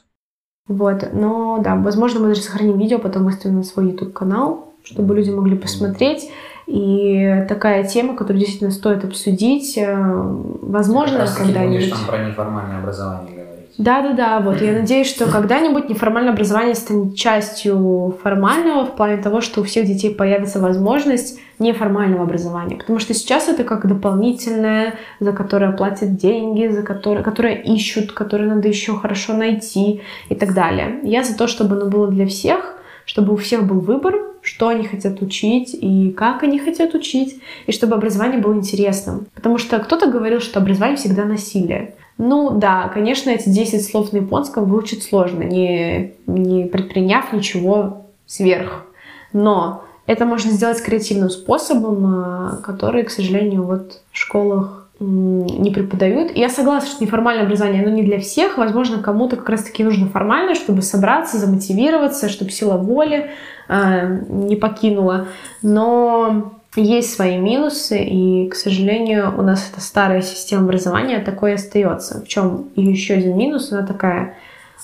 Вот, но да, возможно, мы даже сохраним видео, потом выставим на свой YouTube-канал, чтобы люди могли посмотреть. И такая тема, которую действительно стоит обсудить, э, возможно, когда-нибудь. там про неформальное образование говорить. Да, да, да. Вот я надеюсь, что когда-нибудь неформальное образование станет частью формального в плане того, что у всех детей появится возможность неформального образования. Потому что сейчас это как дополнительное, за которое платят деньги, за которое, которое ищут, которое надо еще хорошо найти и так далее. Я за то, чтобы оно было для всех, чтобы у всех был выбор, что они хотят учить и как они хотят учить, и чтобы образование было интересным. Потому что кто-то говорил, что образование всегда насилие. Ну да, конечно, эти 10 слов на японском выучить сложно, не, не предприняв ничего сверх. Но это можно сделать креативным способом, а, который, к сожалению, вот в школах не преподают. Я согласна, что неформальное образование, оно не для всех. Возможно, кому-то как раз-таки нужно формальное, чтобы собраться, замотивироваться, чтобы сила воли э, не покинула. Но есть свои минусы, и, к сожалению, у нас эта старая система образования такой остается. В чем еще один минус, она такая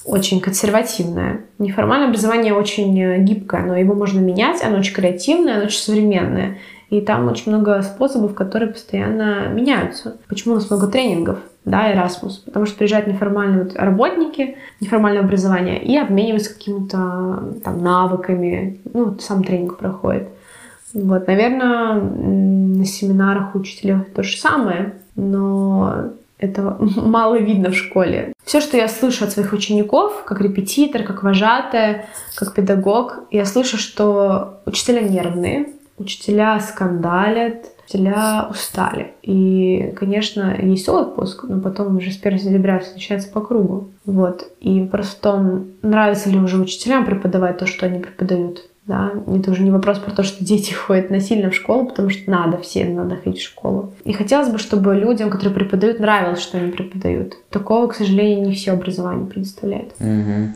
очень консервативная. Неформальное образование очень гибкое, но его можно менять, оно очень креативное, оно очень современное. И там очень много способов, которые постоянно меняются. Почему у нас много тренингов? да, Erasmus, потому что приезжают неформальные вот работники, неформальное образование и обмениваются какими-то там навыками, ну, сам тренинг проходит. Вот, наверное, на семинарах учителей то же самое, но этого мало видно в школе. Все, что я слышу от своих учеников, как репетитор, как вожатая, как педагог, я слышу, что учителя нервные, учителя скандалят, учителя устали. И, конечно, есть отпуск, но потом уже с 1 сентября все начинается по кругу. Вот. И просто в нравится ли уже учителям преподавать то, что они преподают. Да, это уже не вопрос про то, что дети ходят насильно в школу, потому что надо, всем надо ходить в школу. И хотелось бы, чтобы людям, которые преподают, нравилось, что они преподают. Такого, к сожалению, не все образование предоставляет. Угу.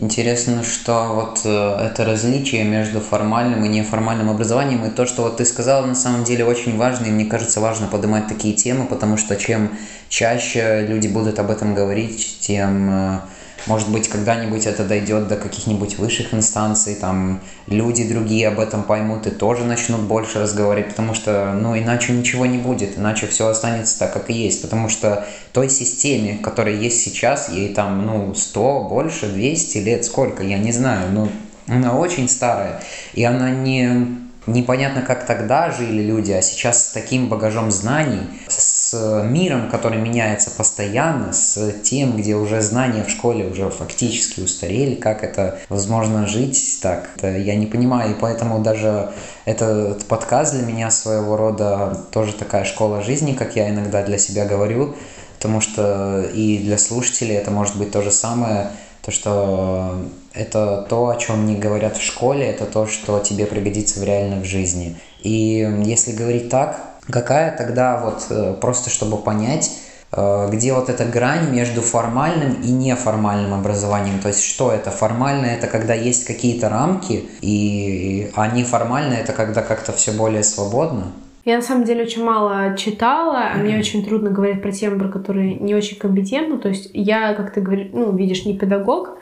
Интересно, что вот э, это различие между формальным и неформальным образованием, и то, что вот ты сказала, на самом деле очень важно, и мне кажется, важно поднимать такие темы, потому что чем чаще люди будут об этом говорить, тем э, может быть, когда-нибудь это дойдет до каких-нибудь высших инстанций, там люди другие об этом поймут и тоже начнут больше разговаривать, потому что, ну, иначе ничего не будет, иначе все останется так, как и есть, потому что той системе, которая есть сейчас, ей там, ну, 100, больше, 200 лет, сколько, я не знаю, ну, она очень старая, и она не непонятно, как тогда жили люди, а сейчас с таким багажом знаний, с миром, который меняется постоянно, с тем, где уже знания в школе уже фактически устарели, как это возможно жить так, это я не понимаю, и поэтому даже этот подкаст для меня своего рода тоже такая школа жизни, как я иногда для себя говорю, потому что и для слушателей это может быть то же самое, то, что это то, о чем не говорят в школе, это то, что тебе пригодится в реальной жизни. И если говорить так, какая тогда вот э, просто чтобы понять, э, где вот эта грань между формальным и неформальным образованием. То есть что это? Формальное это когда есть какие-то рамки, и, а неформальное это когда как-то все более свободно. Я на самом деле очень мало читала, а мне очень трудно говорить про темы, про которые не очень компетентна. То есть я, как ты говоришь, ну, видишь, не педагог,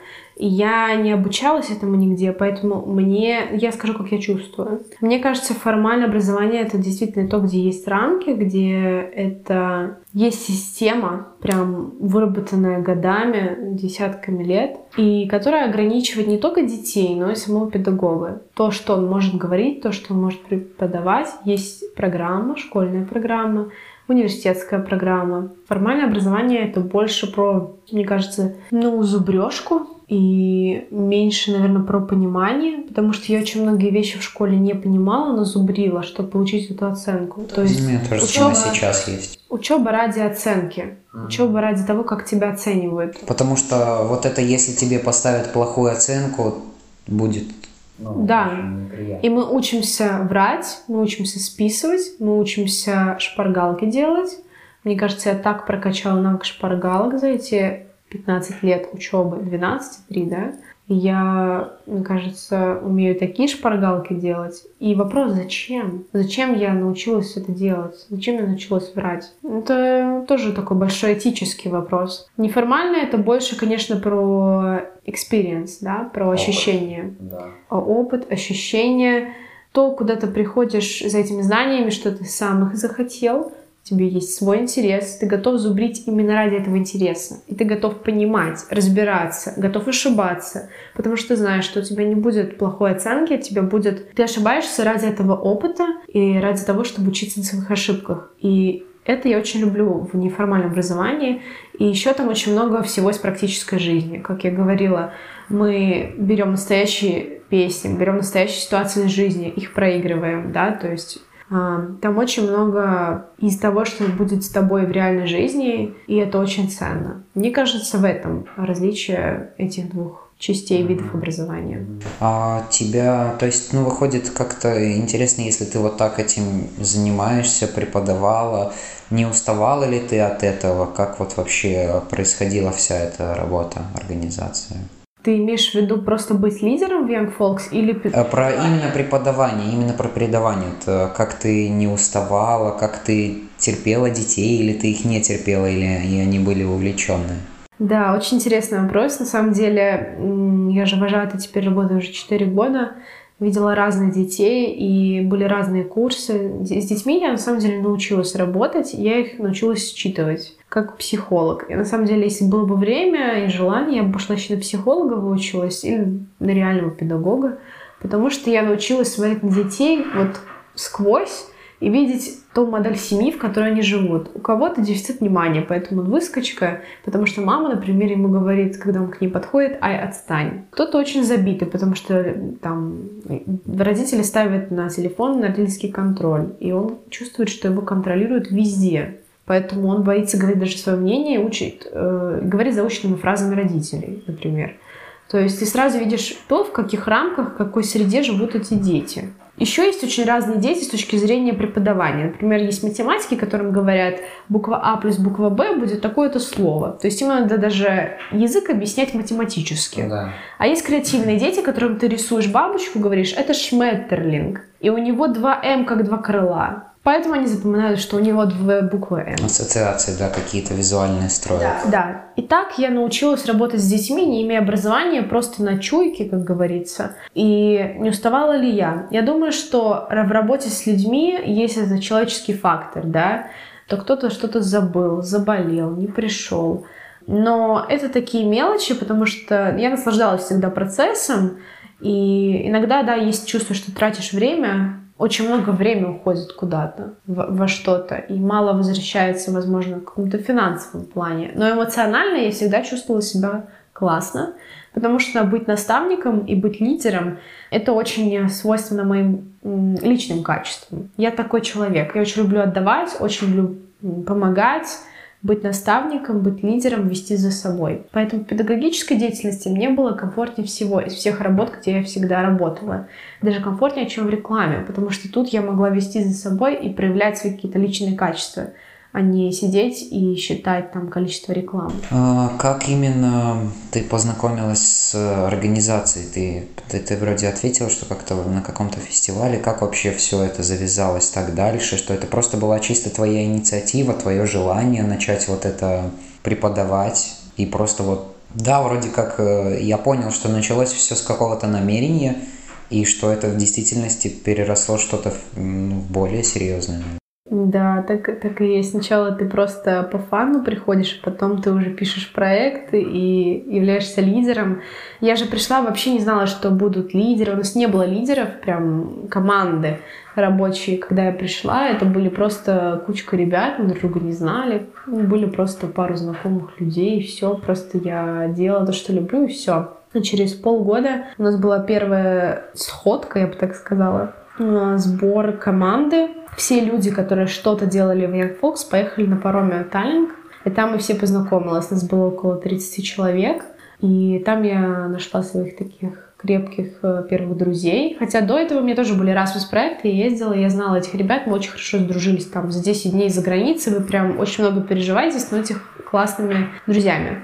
я не обучалась этому нигде, поэтому мне, я скажу, как я чувствую. Мне кажется, формальное образование это действительно то, где есть рамки, где это есть система, прям выработанная годами, десятками лет, и которая ограничивает не только детей, но и самого педагога. То, что он может говорить, то, что он может преподавать. Есть программа, школьная программа, университетская программа. Формальное образование это больше про, мне кажется, ну, зубрежку, и меньше, наверное, про понимание, потому что я очень многие вещи в школе не понимала, но зубрила, чтобы получить эту оценку. То есть Мне тоже учеба, сейчас есть. Учеба ради оценки, mm. учеба ради того, как тебя оценивают. Потому что вот это, если тебе поставят плохую оценку, будет ну, да. И мы учимся врать, мы учимся списывать, мы учимся шпаргалки делать. Мне кажется, я так прокачала навык шпаргалок за эти 15 лет учебы, 12-3, да, я, мне кажется, умею такие шпаргалки делать. И вопрос, зачем? Зачем я научилась это делать? Зачем я научилась врать? Это тоже такой большой этический вопрос. Неформально это больше, конечно, про experience, да, про опыт. Да. Опыт, ощущение, то, куда ты приходишь за этими знаниями, что ты сам их захотел, тебе есть свой интерес, ты готов зубрить именно ради этого интереса. И ты готов понимать, разбираться, готов ошибаться, потому что ты знаешь, что у тебя не будет плохой оценки, у тебя будет... Ты ошибаешься ради этого опыта и ради того, чтобы учиться на своих ошибках. И это я очень люблю в неформальном образовании. И еще там очень много всего из практической жизни. Как я говорила, мы берем настоящие песни, берем настоящие ситуации из жизни, их проигрываем, да, то есть там очень много из того, что будет с тобой в реальной жизни, и это очень ценно. Мне кажется, в этом различие этих двух частей видов образования. А тебя, то есть, ну, выходит как-то интересно, если ты вот так этим занимаешься, преподавала, не уставала ли ты от этого? Как вот вообще происходила вся эта работа, организация? Ты имеешь в виду просто быть лидером в Young Folks или... Э, про именно преподавание, именно про преподавание. Это как ты не уставала, как ты терпела детей, или ты их не терпела, или и они были увлечены? Да, очень интересный вопрос. На самом деле, я же вожата теперь работаю уже 4 года видела разных детей, и были разные курсы. С детьми я на самом деле научилась работать, я их научилась считывать как психолог. И на самом деле, если было бы время и желание, я бы пошла еще на психолога выучилась или на реального педагога, потому что я научилась смотреть на детей вот сквозь и видеть ту модель семьи, в которой они живут. У кого-то дефицит внимания, поэтому он выскочка, потому что мама, например, ему говорит, когда он к ней подходит, ай, отстань. Кто-то очень забитый, потому что там родители ставят на телефон на родительский контроль, и он чувствует, что его контролируют везде. Поэтому он боится говорить даже свое мнение, учит, э, говорит заученными фразами родителей, например. То есть ты сразу видишь то, в каких рамках, в какой среде живут эти дети. Еще есть очень разные дети с точки зрения преподавания. Например, есть математики, которым говорят, буква А плюс буква Б будет такое-то слово. То есть им надо даже язык объяснять математически. Да. А есть креативные дети, которым ты рисуешь бабочку, говоришь, это шметтерлинг. И у него два М как два крыла. Поэтому они запоминают, что у него две буквы М. Ассоциации, да, какие-то визуальные строят. Да. да. И так я научилась работать с детьми, не имея образования, просто на чуйке, как говорится. И не уставала ли я? Я думаю, что в работе с людьми есть этот человеческий фактор, да, то кто-то что-то забыл, заболел, не пришел. Но это такие мелочи, потому что я наслаждалась всегда процессом, и иногда, да, есть чувство, что тратишь время, очень много времени уходит куда-то, во, во что-то, и мало возвращается, возможно, в каком-то финансовом плане. Но эмоционально я всегда чувствовала себя классно, потому что быть наставником и быть лидером — это очень свойственно моим личным качествам. Я такой человек, я очень люблю отдавать, очень люблю помогать, быть наставником, быть лидером, вести за собой. Поэтому в педагогической деятельности мне было комфортнее всего из всех работ, где я всегда работала. Даже комфортнее, чем в рекламе, потому что тут я могла вести за собой и проявлять свои какие-то личные качества а не сидеть и считать там количество рекламы. А, как именно ты познакомилась с организацией? Ты, ты, ты вроде ответила, что как-то на каком-то фестивале. Как вообще все это завязалось так дальше? Что это просто была чисто твоя инициатива, твое желание начать вот это преподавать и просто вот да, вроде как э, я понял, что началось все с какого-то намерения, и что это в действительности переросло что-то в более серьезное. Да, так, так и есть. Сначала ты просто по фану приходишь, а потом ты уже пишешь проекты и являешься лидером. Я же пришла, вообще не знала, что будут лидеры. У нас не было лидеров, прям команды рабочие. Когда я пришла, это были просто кучка ребят, мы друг друга не знали. Были просто пару знакомых людей, и все. Просто я делала то, что люблю, и все. И через полгода у нас была первая сходка, я бы так сказала, сбор команды. Все люди, которые что-то делали в Young Fox, поехали на пароме Таллинг, и там мы все познакомились. Нас было около 30 человек, и там я нашла своих таких крепких э, первых друзей. Хотя до этого у меня тоже были Erasmus проекты, я ездила, я знала этих ребят, мы очень хорошо сдружились там за 10 дней за границей, вы прям очень много переживаете, становитесь классными друзьями.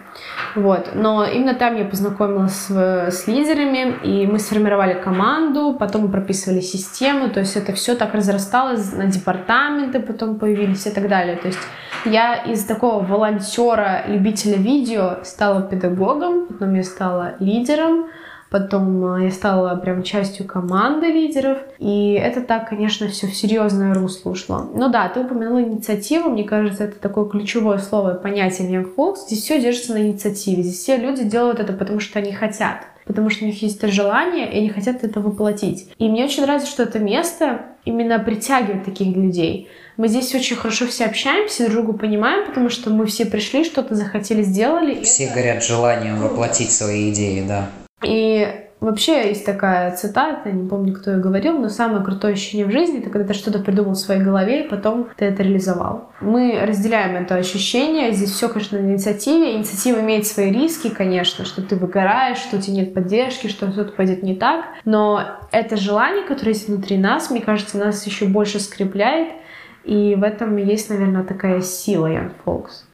Вот. Но именно там я познакомилась с, с лидерами, и мы сформировали команду, потом мы прописывали систему, то есть это все так разрасталось, на департаменты потом появились и так далее. То есть я из такого волонтера, любителя видео стала педагогом, потом я стала лидером, Потом э, я стала прям частью команды лидеров. И это так, конечно, все в серьезное русло ушло. Ну да, ты упомянула инициативу. Мне кажется, это такое ключевое слово и понятие в Young Folks. Здесь все держится на инициативе. Здесь все люди делают это, потому что они хотят потому что у них есть это желание, и они хотят это воплотить. И мне очень нравится, что это место именно притягивает таких людей. Мы здесь очень хорошо все общаемся, друг друга понимаем, потому что мы все пришли, что-то захотели, сделали. Все горят желанием воплотить свои идеи, да. И Вообще есть такая цитата, не помню, кто ее говорил, но самое крутое ощущение в жизни — это когда ты что-то придумал в своей голове, и потом ты это реализовал. Мы разделяем это ощущение. Здесь все, конечно, на инициативе. Инициатива имеет свои риски, конечно, что ты выгораешь, что у тебя нет поддержки, что что-то пойдет не так. Но это желание, которое есть внутри нас, мне кажется, нас еще больше скрепляет. И в этом есть, наверное, такая сила Young Folks.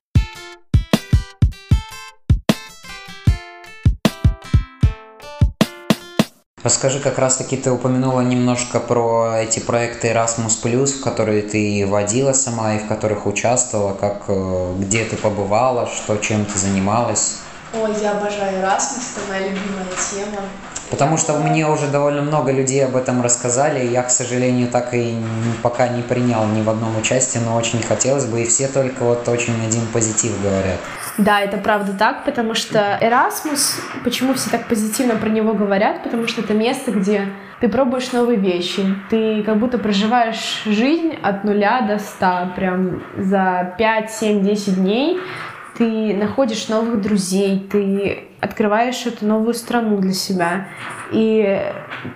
Расскажи, как раз-таки ты упомянула немножко про эти проекты Erasmus+, в которые ты водила сама и в которых участвовала, как, э, где ты побывала, что, чем ты занималась. Ой, я обожаю Erasmus, это моя любимая тема. Потому что мне уже довольно много людей об этом рассказали, и я, к сожалению, так и пока не принял ни в одном участии, но очень хотелось бы, и все только вот очень один позитив говорят. Да, это правда так, потому что Erasmus, почему все так позитивно про него говорят, потому что это место, где ты пробуешь новые вещи, ты как будто проживаешь жизнь от нуля до ста, прям за 5, 7, 10 дней, ты находишь новых друзей, ты открываешь эту новую страну для себя. И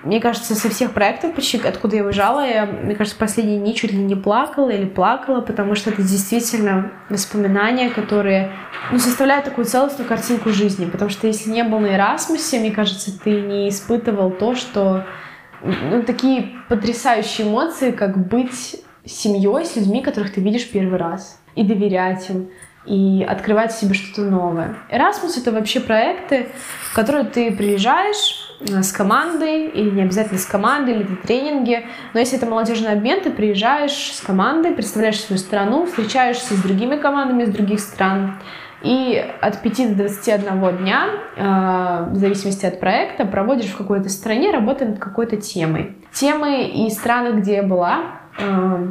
мне кажется, со всех проектов, почти откуда я уезжала, я, мне кажется, последние дни чуть ли не плакала или плакала, потому что это действительно воспоминания, которые ну, составляют такую целостную картинку жизни. Потому что если не был на Эрасмусе, мне кажется, ты не испытывал то, что ну, такие потрясающие эмоции, как быть семьей с людьми, которых ты видишь первый раз, и доверять им, и открывать в себе что-то новое. Erasmus — это вообще проекты, в которые ты приезжаешь, Э, с командой, или не обязательно с командой, или это тренинги. Но если это молодежный обмен, ты приезжаешь с командой, представляешь свою страну, встречаешься с другими командами из других стран. И от 5 до 21 дня, э, в зависимости от проекта, проводишь в какой-то стране, работая над какой-то темой. Темы и страны, где я была, э,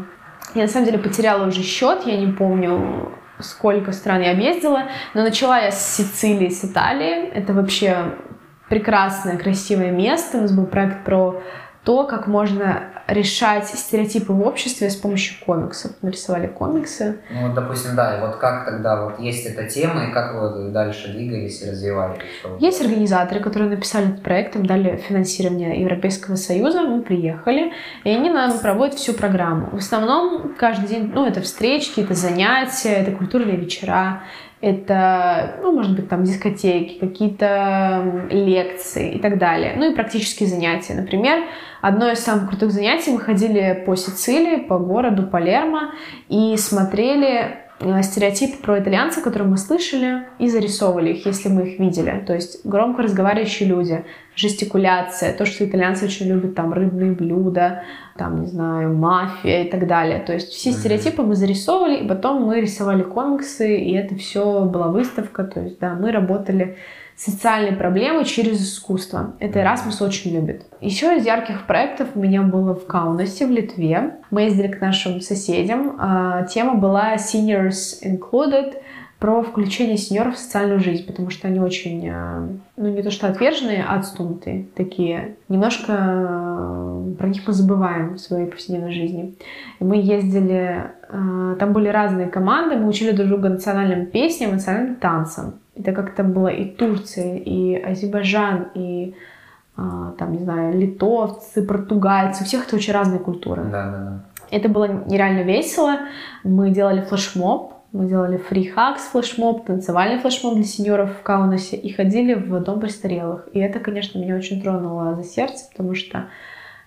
я на самом деле потеряла уже счет, я не помню, сколько стран я объездила, но начала я с Сицилии, с Италии. Это вообще прекрасное, красивое место. У нас был проект про то, как можно решать стереотипы в обществе с помощью комиксов. Мы рисовали комиксы. Ну, вот, допустим, да, и вот как тогда вот есть эта тема, и как вы дальше двигались и развивали? Есть организаторы, которые написали этот проект, им дали финансирование Европейского Союза, мы приехали, и они нам проводят всю программу. В основном каждый день, ну, это встречи, какие-то занятия, это культурные вечера, это, ну, может быть, там дискотеки, какие-то лекции и так далее. Ну и практические занятия. Например, одно из самых крутых занятий мы ходили по Сицилии, по городу Палермо и смотрели стереотипы про итальянцев, которые мы слышали, и зарисовывали их, если мы их видели. То есть громко разговаривающие люди, жестикуляция, то, что итальянцы очень любят, там, рыбные блюда, там, не знаю, мафия и так далее. То есть все стереотипы мы зарисовывали, и потом мы рисовали комиксы, и это все была выставка. То есть, да, мы работали социальные проблемы через искусство. Это Erasmus очень любит. Еще из ярких проектов у меня было в Каунасе, в Литве. Мы ездили к нашим соседям. А, тема была Seniors Included про включение сеньоров в социальную жизнь, потому что они очень, а, ну не то что отверженные, а отстунутые такие. Немножко а, про них мы забываем в своей повседневной жизни. И мы ездили, там были разные команды, мы учили друг друга национальным песням, национальным танцам. Это как-то было и Турция, и Азербайджан, и а, там, не знаю, литовцы, португальцы, у всех это очень разные культуры. Да, да, да. Это было нереально весело. Мы делали флешмоб, мы делали фрихакс флешмоб, танцевальный флешмоб для сеньоров в Каунасе и ходили в дом престарелых. И это, конечно, меня очень тронуло за сердце, потому что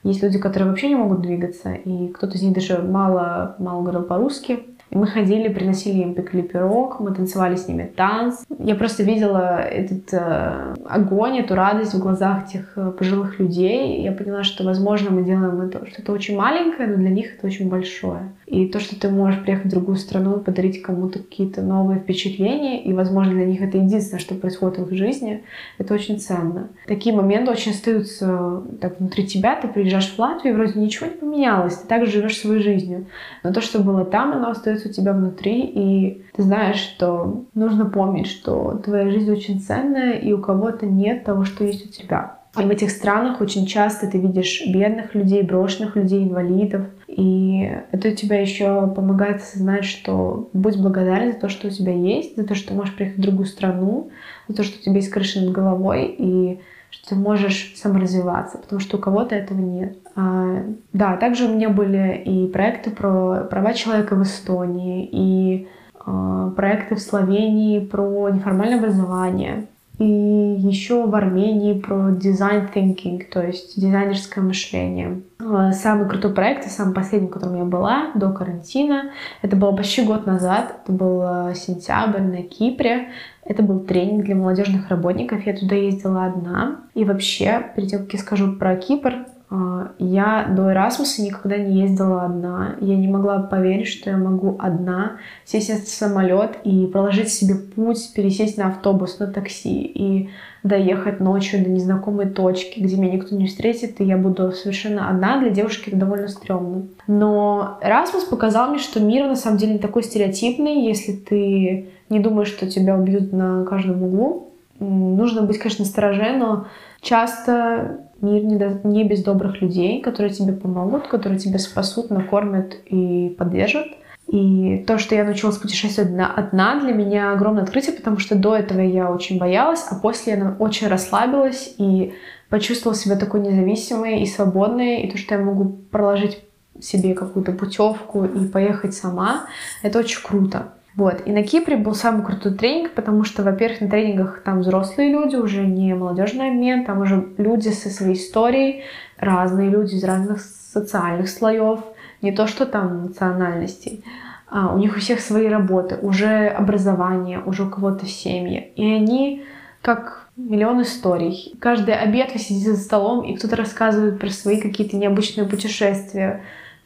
есть люди, которые вообще не могут двигаться, и кто-то из них даже мало, мало говорил по-русски. Мы ходили, приносили им пекли пирог, мы танцевали с ними танц. Я просто видела этот э, огонь, эту радость в глазах этих э, пожилых людей. Я поняла, что, возможно, мы делаем это что-то очень маленькое, но для них это очень большое. И то, что ты можешь приехать в другую страну и подарить кому-то какие-то новые впечатления, и, возможно, для них это единственное, что происходит в их жизни, это очень ценно. Такие моменты очень остаются так внутри тебя. Ты приезжаешь в Латвию, вроде ничего не поменялось, ты так живешь своей жизнью. Но то, что было там, оно остается у тебя внутри, и ты знаешь, что нужно помнить, что твоя жизнь очень ценная, и у кого-то нет того, что есть у тебя. И в этих странах очень часто ты видишь бедных людей, брошенных людей, инвалидов. И это у тебя еще помогает осознать, что будь благодарен за то, что у тебя есть, за то, что ты можешь приехать в другую страну, за то, что у тебя есть крыша над головой, и что ты можешь саморазвиваться, потому что у кого-то этого нет. А, да, также у меня были и проекты про права человека в Эстонии, и а, проекты в Словении про неформальное образование. И еще в Армении про design thinking, то есть дизайнерское мышление. А, самый крутой проект и самый последний, в котором я была до карантина, это было почти год назад, это был а, сентябрь на Кипре. Это был тренинг для молодежных работников, я туда ездила одна. И вообще, перед тем, как я скажу про Кипр, я до Эрасмуса никогда не ездила одна. Я не могла поверить, что я могу одна сесть в самолет и проложить себе путь, пересесть на автобус, на такси и доехать ночью до незнакомой точки, где меня никто не встретит, и я буду совершенно одна. Для девушки это довольно стрёмно. Но Эрасмус показал мне, что мир на самом деле не такой стереотипный, если ты не думаешь, что тебя убьют на каждом углу. Нужно быть, конечно, стороже, но часто Мир не, до... не без добрых людей, которые тебе помогут, которые тебя спасут, накормят и поддержат. И то, что я научилась путешествовать одна, для меня огромное открытие, потому что до этого я очень боялась, а после я очень расслабилась и почувствовала себя такой независимой и свободной. И то, что я могу проложить себе какую-то путевку и поехать сама, это очень круто. Вот. И на Кипре был самый крутой тренинг, потому что, во-первых, на тренингах там взрослые люди, уже не молодежный обмен, там уже люди со своей историей, разные люди из разных социальных слоев, не то что там национальностей. А, у них у всех свои работы, уже образование, уже у кого-то семьи. И они как миллион историй. Каждый обед вы сидите за столом, и кто-то рассказывает про свои какие-то необычные путешествия,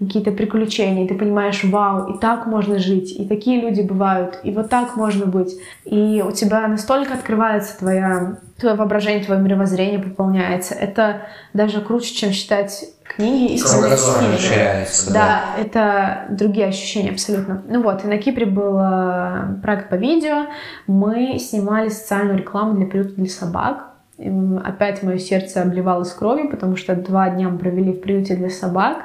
какие-то приключения, и ты понимаешь, вау, и так можно жить, и такие люди бывают, и вот так можно быть. И у тебя настолько открывается твоя, твое воображение, твое мировоззрение пополняется. Это даже круче, чем читать книги и расширяется. Да, да, это другие ощущения абсолютно. Ну вот, и на Кипре был проект по видео. Мы снимали социальную рекламу для приюта для собак. Опять мое сердце обливалось кровью, потому что два дня мы провели в приюте для собак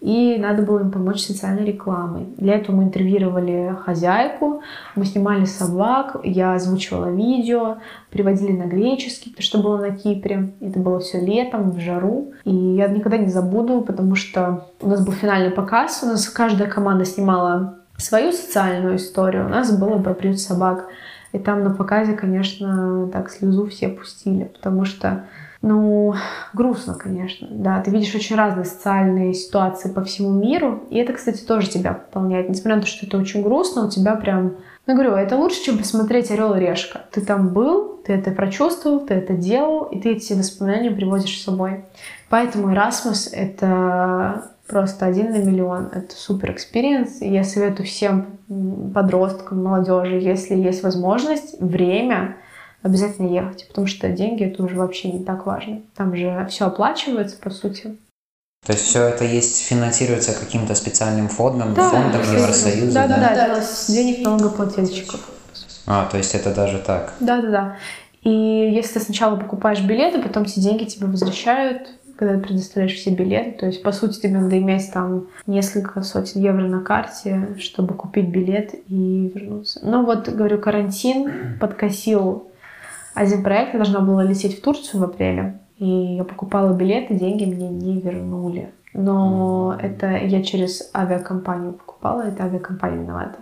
и надо было им помочь социальной рекламой. Для этого мы интервьюировали хозяйку, мы снимали собак, я озвучивала видео, переводили на греческий, что было на Кипре. Это было все летом, в жару. И я никогда не забуду, потому что у нас был финальный показ, у нас каждая команда снимала свою социальную историю, у нас было про приют собак. И там на показе, конечно, так слезу все пустили, потому что ну, грустно, конечно. Да, ты видишь очень разные социальные ситуации по всему миру, и это, кстати, тоже тебя пополняет. Несмотря на то, что это очень грустно, у тебя прям... Ну, говорю, это лучше, чем посмотреть «Орел и решка». Ты там был, ты это прочувствовал, ты это делал, и ты эти воспоминания привозишь с собой. Поэтому Erasmus — это просто один на миллион. Это супер experience. Я советую всем подросткам, молодежи, если есть возможность, время — обязательно ехать, потому что деньги это уже вообще не так важно. Там же все оплачивается, по сути. То есть все это есть, финансируется каким-то специальным фондом, да, фондом Евросоюза? Да, да, да, да, с денег налогоплательщиков. А, то есть это даже так? Да, да, да. И если ты сначала покупаешь билеты, потом эти деньги тебе возвращают, когда ты предоставляешь все билеты. То есть, по сути, тебе надо иметь там несколько сотен евро на карте, чтобы купить билет и вернуться. Но вот, говорю, карантин подкосил один проект, я должна была лететь в Турцию в апреле, и я покупала билеты, деньги мне не вернули. Но это я через авиакомпанию покупала, это авиакомпания виновата.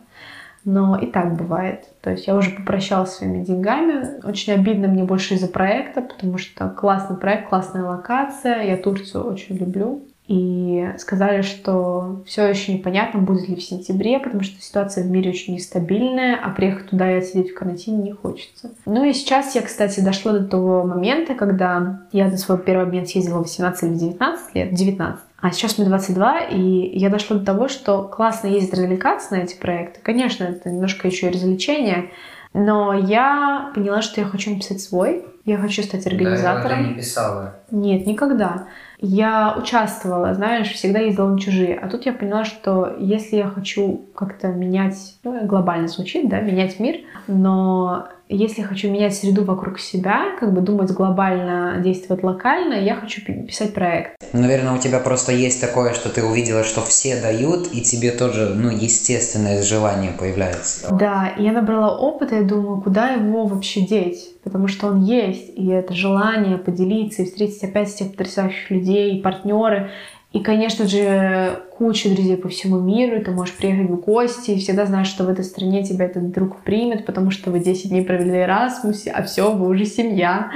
Но и так бывает. То есть я уже попрощалась своими деньгами. Очень обидно мне больше из-за проекта, потому что классный проект, классная локация. Я Турцию очень люблю и сказали, что все еще непонятно, будет ли в сентябре, потому что ситуация в мире очень нестабильная, а приехать туда и отсидеть в карантине не хочется. Ну и сейчас я, кстати, дошла до того момента, когда я на свой первый обмен съездила в 18 или 19 лет, 19. А сейчас мне 22, и я дошла до того, что классно ездить развлекаться на эти проекты. Конечно, это немножко еще и развлечение, но я поняла, что я хочу написать свой, я хочу стать организатором. Да, не писала. Нет, никогда. Я участвовала, знаешь, всегда ездила на чужие. А тут я поняла, что если я хочу как-то менять, ну, глобально звучит, да, менять мир, но если я хочу менять среду вокруг себя, как бы думать глобально, действовать локально, я хочу писать проект. Наверное, у тебя просто есть такое, что ты увидела, что все дают, и тебе тоже, ну, естественное желание появляется. Да, и я набрала опыта, и думаю, куда его вообще деть? Потому что он есть, и это желание поделиться и встретить опять этих потрясающих людей, партнеры. И, конечно же, куча друзей по всему миру, ты можешь приехать в гости и всегда знаешь, что в этой стране тебя этот друг примет, потому что вы 10 дней провели в Erasmus, а все, вы уже семья.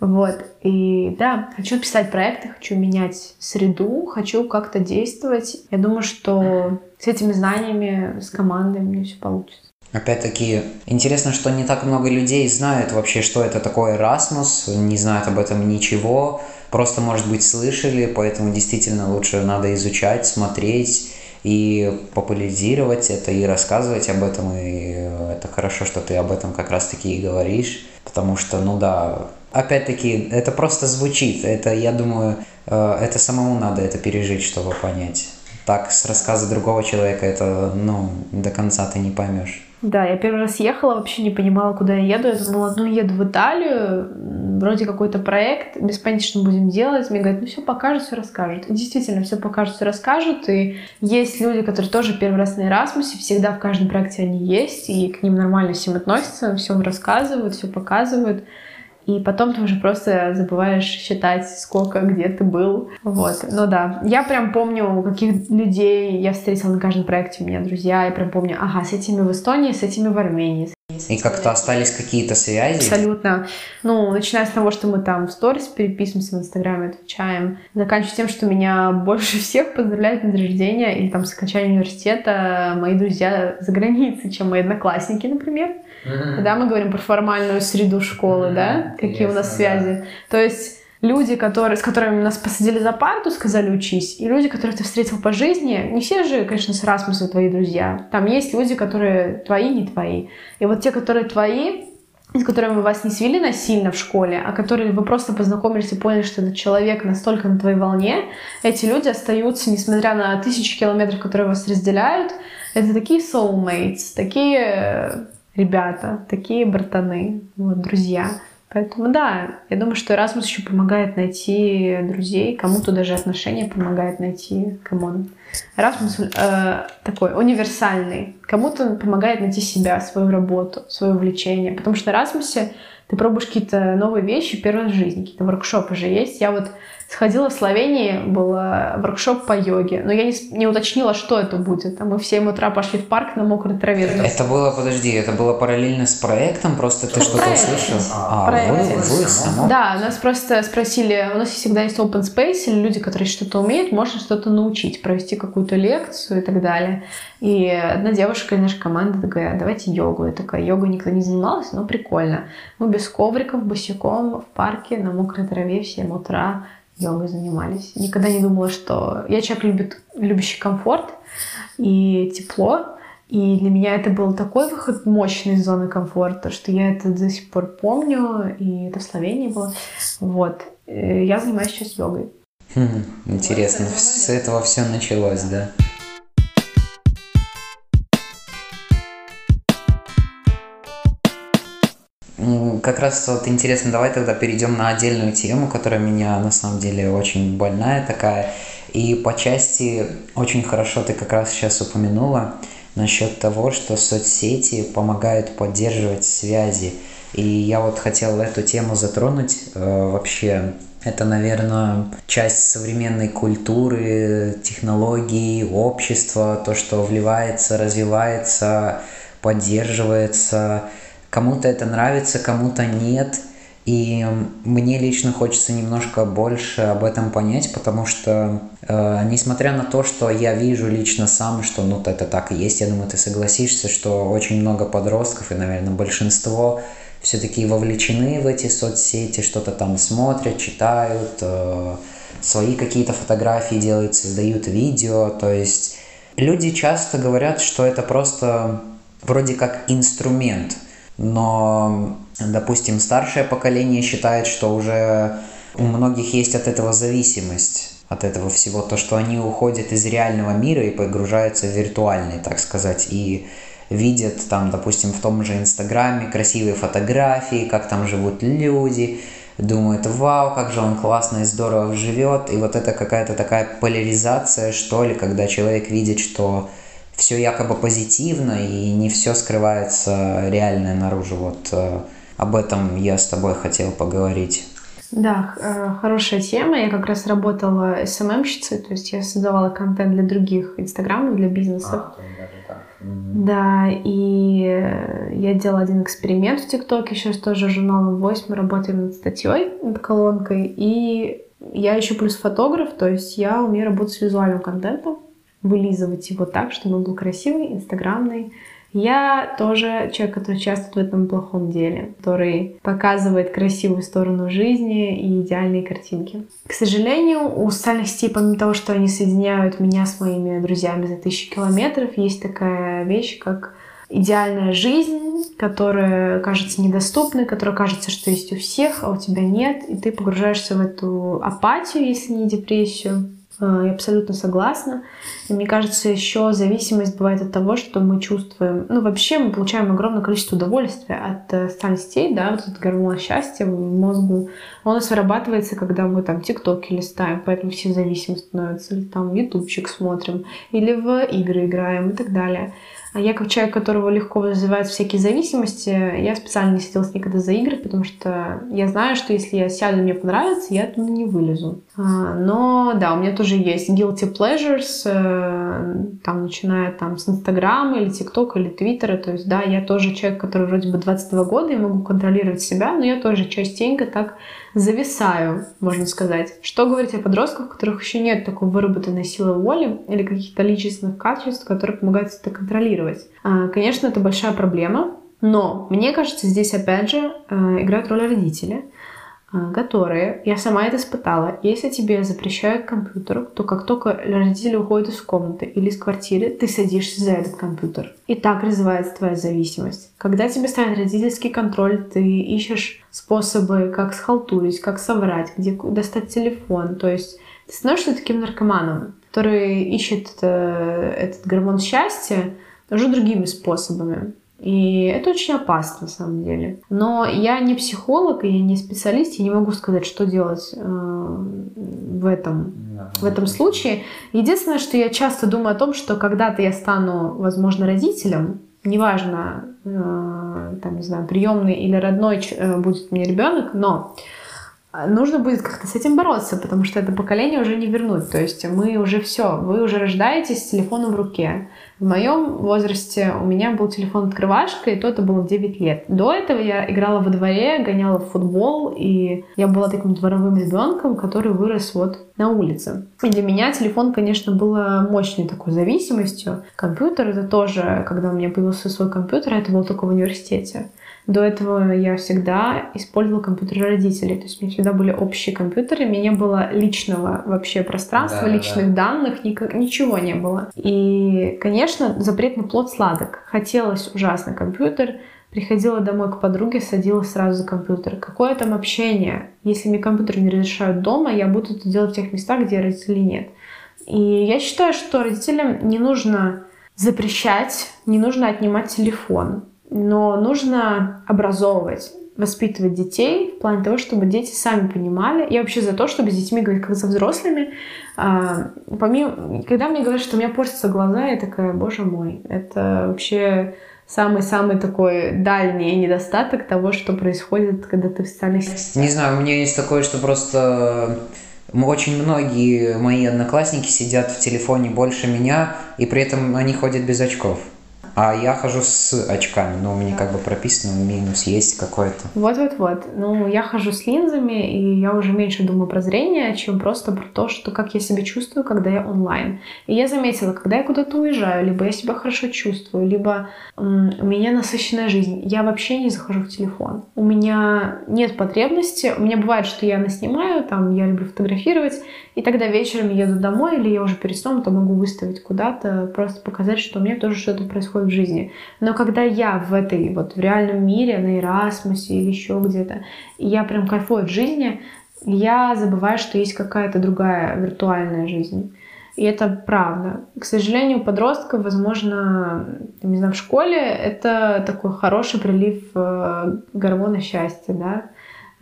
Вот. И да, хочу писать проекты, хочу менять среду, хочу как-то действовать. Я думаю, что с этими знаниями, с командой мне все получится. Опять-таки, интересно, что не так много людей знают вообще, что это такое Erasmus, не знают об этом ничего просто, может быть, слышали, поэтому действительно лучше надо изучать, смотреть и популяризировать это, и рассказывать об этом, и это хорошо, что ты об этом как раз-таки и говоришь, потому что, ну да, опять-таки, это просто звучит, это, я думаю, э, это самому надо это пережить, чтобы понять. Так, с рассказа другого человека это, ну, до конца ты не поймешь. Да, я первый раз ехала, вообще не понимала, куда я еду. Я думала, ну, еду в Италию, вроде какой-то проект, без понятия, что будем делать. Мне говорят, ну, все покажут, все расскажут. И действительно, все покажут, все расскажут. И есть люди, которые тоже первый раз на Эрасмусе, всегда в каждом проекте они есть, и к ним нормально всем относятся, все рассказывают, все показывают. И потом ты уже просто забываешь считать, сколько, где ты был. Вот. Ну да, я прям помню, каких людей я встретила на каждом проекте у меня друзья. Я прям помню, ага, с этими в Эстонии, с этими в Армении. И как-то остались какие-то связи? Абсолютно. Ну, начиная с того, что мы там в сторис переписываемся в Инстаграме, отвечаем, заканчивая тем, что меня больше всех поздравляют на день рождения или там с окончанием университета мои друзья за границей, чем мои одноклассники, например. Mm-hmm. Когда мы говорим про формальную среду школы, mm-hmm. да, какие Интересно, у нас связи. Да. То есть люди, которые, с которыми нас посадили за парту, сказали учись, и люди, которых ты встретил по жизни, не все же, конечно, с Расмуса твои друзья. Там есть люди, которые твои, не твои. И вот те, которые твои, с которыми вас не свели насильно в школе, а которые вы просто познакомились и поняли, что этот человек настолько на твоей волне, эти люди остаются, несмотря на тысячи километров, которые вас разделяют. Это такие soulmates, такие ребята, такие братаны, вот, друзья. Поэтому да, я думаю, что Erasmus еще помогает найти друзей, кому-то даже отношения помогает найти, кому Erasmus э, такой универсальный, кому-то помогает найти себя, свою работу, свое увлечение, потому что на Erasmus ты пробуешь какие-то новые вещи первый раз в жизни, какие-то воркшопы же есть. Я вот Сходила в Словении, был воркшоп по йоге, но я не, не уточнила, что это будет. А мы в 7 утра пошли в парк на мокрой траве. Это было, подожди, это было параллельно с проектом? Просто ты что-то услышал? А, вы, вы само? Да, нас просто спросили, у нас всегда есть open space, или люди, которые что-то умеют, можно что-то научить, провести какую-то лекцию и так далее. И одна девушка из нашей команды такая, давайте йогу. Я такая, йогой никто не занимался, но прикольно. Мы без ковриков, босиком в парке на мокрой траве в 7 утра йогой занимались. Никогда не думала, что... Я человек, любит, любящий комфорт и тепло. И для меня это был такой выход мощный из зоны комфорта, что я это до сих пор помню, и это в Словении было. Вот. Э, я занимаюсь сейчас йогой. Хм, интересно, с этого все началось, да? Как раз вот интересно, давай тогда перейдем на отдельную тему, которая меня на самом деле очень больная такая. И по части очень хорошо ты как раз сейчас упомянула насчет того, что соцсети помогают поддерживать связи. И я вот хотел эту тему затронуть э, вообще. Это, наверное, часть современной культуры, технологий, общества, то, что вливается, развивается, поддерживается Кому-то это нравится, кому-то нет. И мне лично хочется немножко больше об этом понять, потому что, э, несмотря на то, что я вижу лично сам, что ну это так и есть, я думаю, ты согласишься, что очень много подростков и, наверное, большинство все-таки вовлечены в эти соцсети, что-то там смотрят, читают, э, свои какие-то фотографии делают, создают видео. То есть люди часто говорят, что это просто вроде как инструмент – но, допустим, старшее поколение считает, что уже у многих есть от этого зависимость от этого всего, то, что они уходят из реального мира и погружаются в виртуальный, так сказать, и видят там, допустим, в том же Инстаграме красивые фотографии, как там живут люди, думают, вау, как же он классно и здорово живет, и вот это какая-то такая поляризация, что ли, когда человек видит, что все якобы позитивно и не все скрывается реальное наружу. Вот э, об этом я с тобой хотел поговорить. Да, э, хорошая тема. Я как раз работала СММщицей, то есть я создавала контент для других инстаграмов, для бизнесов. А, да, и э, я делала один эксперимент в ТикТоке, сейчас тоже журналом Voice, мы работаем над статьей, над колонкой, и я еще плюс фотограф, то есть я умею работать с визуальным контентом, вылизывать его так, чтобы он был красивый, инстаграмный. Я тоже человек, который участвует в этом плохом деле, который показывает красивую сторону жизни и идеальные картинки. К сожалению, у социальных сетей, помимо того, что они соединяют меня с моими друзьями за тысячи километров, есть такая вещь, как идеальная жизнь, которая кажется недоступной, которая кажется, что есть у всех, а у тебя нет, и ты погружаешься в эту апатию, если не депрессию. Э, я абсолютно согласна. И мне кажется, еще зависимость бывает от того, что мы чувствуем... Ну, вообще мы получаем огромное количество удовольствия от э, сетей, да, вот этот гормон счастья в мозгу. Он у нас когда мы там тиктоки листаем, поэтому все зависимы становятся, или там ютубчик смотрим, или в игры играем и так далее. А я как человек, которого легко вызывают всякие зависимости, я специально не садилась никогда за игры, потому что я знаю, что если я сяду мне понравится, я оттуда не вылезу. А, но да, у меня тоже есть guilty pleasures, э, там, начиная там с Инстаграма или ТикТока или Твиттера, то есть, да, я тоже человек, который вроде бы 22 года, и могу контролировать себя, но я тоже частенько так зависаю, можно сказать. Что говорить о подростках, у которых еще нет такой выработанной силы воли или каких-то личностных качеств, которые помогают это контролировать. А, конечно, это большая проблема, но мне кажется, здесь опять же э, играют роль родители – которые, я сама это испытала, если тебе запрещают компьютер, то как только родители уходят из комнаты или из квартиры, ты садишься за этот компьютер. И так развивается твоя зависимость. Когда тебе ставят родительский контроль, ты ищешь способы, как схалтурить, как соврать, где достать телефон. То есть ты становишься таким наркоманом, который ищет э, этот гормон счастья уже другими способами. И это очень опасно, на самом деле. Но я не психолог, и я не специалист, я не могу сказать, что делать э, в этом, в этом случае. Единственное, что я часто думаю о том, что когда-то я стану, возможно, родителем, неважно, э, там, не знаю, приемный или родной э, будет мне ребенок, но нужно будет как-то с этим бороться, потому что это поколение уже не вернуть. То есть мы уже все, вы уже рождаетесь с телефоном в руке. В моем возрасте у меня был телефон открывашка, и то это было в 9 лет. До этого я играла во дворе, гоняла в футбол, и я была таким дворовым ребенком, который вырос вот на улице. И для меня телефон, конечно, было мощной такой зависимостью. Компьютер это тоже, когда у меня появился свой компьютер, это было только в университете. До этого я всегда использовала компьютеры родителей. То есть у меня всегда были общие компьютеры, у меня не было личного вообще пространства, да, личных да. данных, никак, ничего не было. И, конечно, запретный плод сладок. Хотелось ужасно компьютер, Приходила домой к подруге, садилась сразу за компьютер. Какое там общение? Если мне компьютер не разрешают дома, я буду это делать в тех местах, где родителей нет. И я считаю, что родителям не нужно запрещать, не нужно отнимать телефон но нужно образовывать воспитывать детей в плане того, чтобы дети сами понимали. Я вообще за то, чтобы с детьми говорить как со взрослыми. А, помимо, когда мне говорят, что у меня портятся глаза, я такая, боже мой, это вообще самый-самый такой дальний недостаток того, что происходит, когда ты в социальных сетях. Не знаю, у меня есть такое, что просто очень многие мои одноклассники сидят в телефоне больше меня, и при этом они ходят без очков. А я хожу с очками, но у меня как бы прописано минус есть какой-то. Вот-вот-вот. Ну, я хожу с линзами, и я уже меньше думаю про зрение, чем просто про то, что как я себя чувствую, когда я онлайн. И я заметила, когда я куда-то уезжаю, либо я себя хорошо чувствую, либо м- у меня насыщенная жизнь, я вообще не захожу в телефон. У меня нет потребности. У меня бывает, что я наснимаю, там, я люблю фотографировать, и тогда вечером еду домой, или я уже перед сном, то могу выставить куда-то, просто показать, что у меня тоже что-то происходит в жизни. Но когда я в этой, вот в реальном мире, на Эрасмусе или еще где-то, и я прям кайфую от жизни, я забываю, что есть какая-то другая виртуальная жизнь. И это правда. К сожалению, у подростков, возможно, не знаю, в школе это такой хороший прилив э, гормона счастья, да,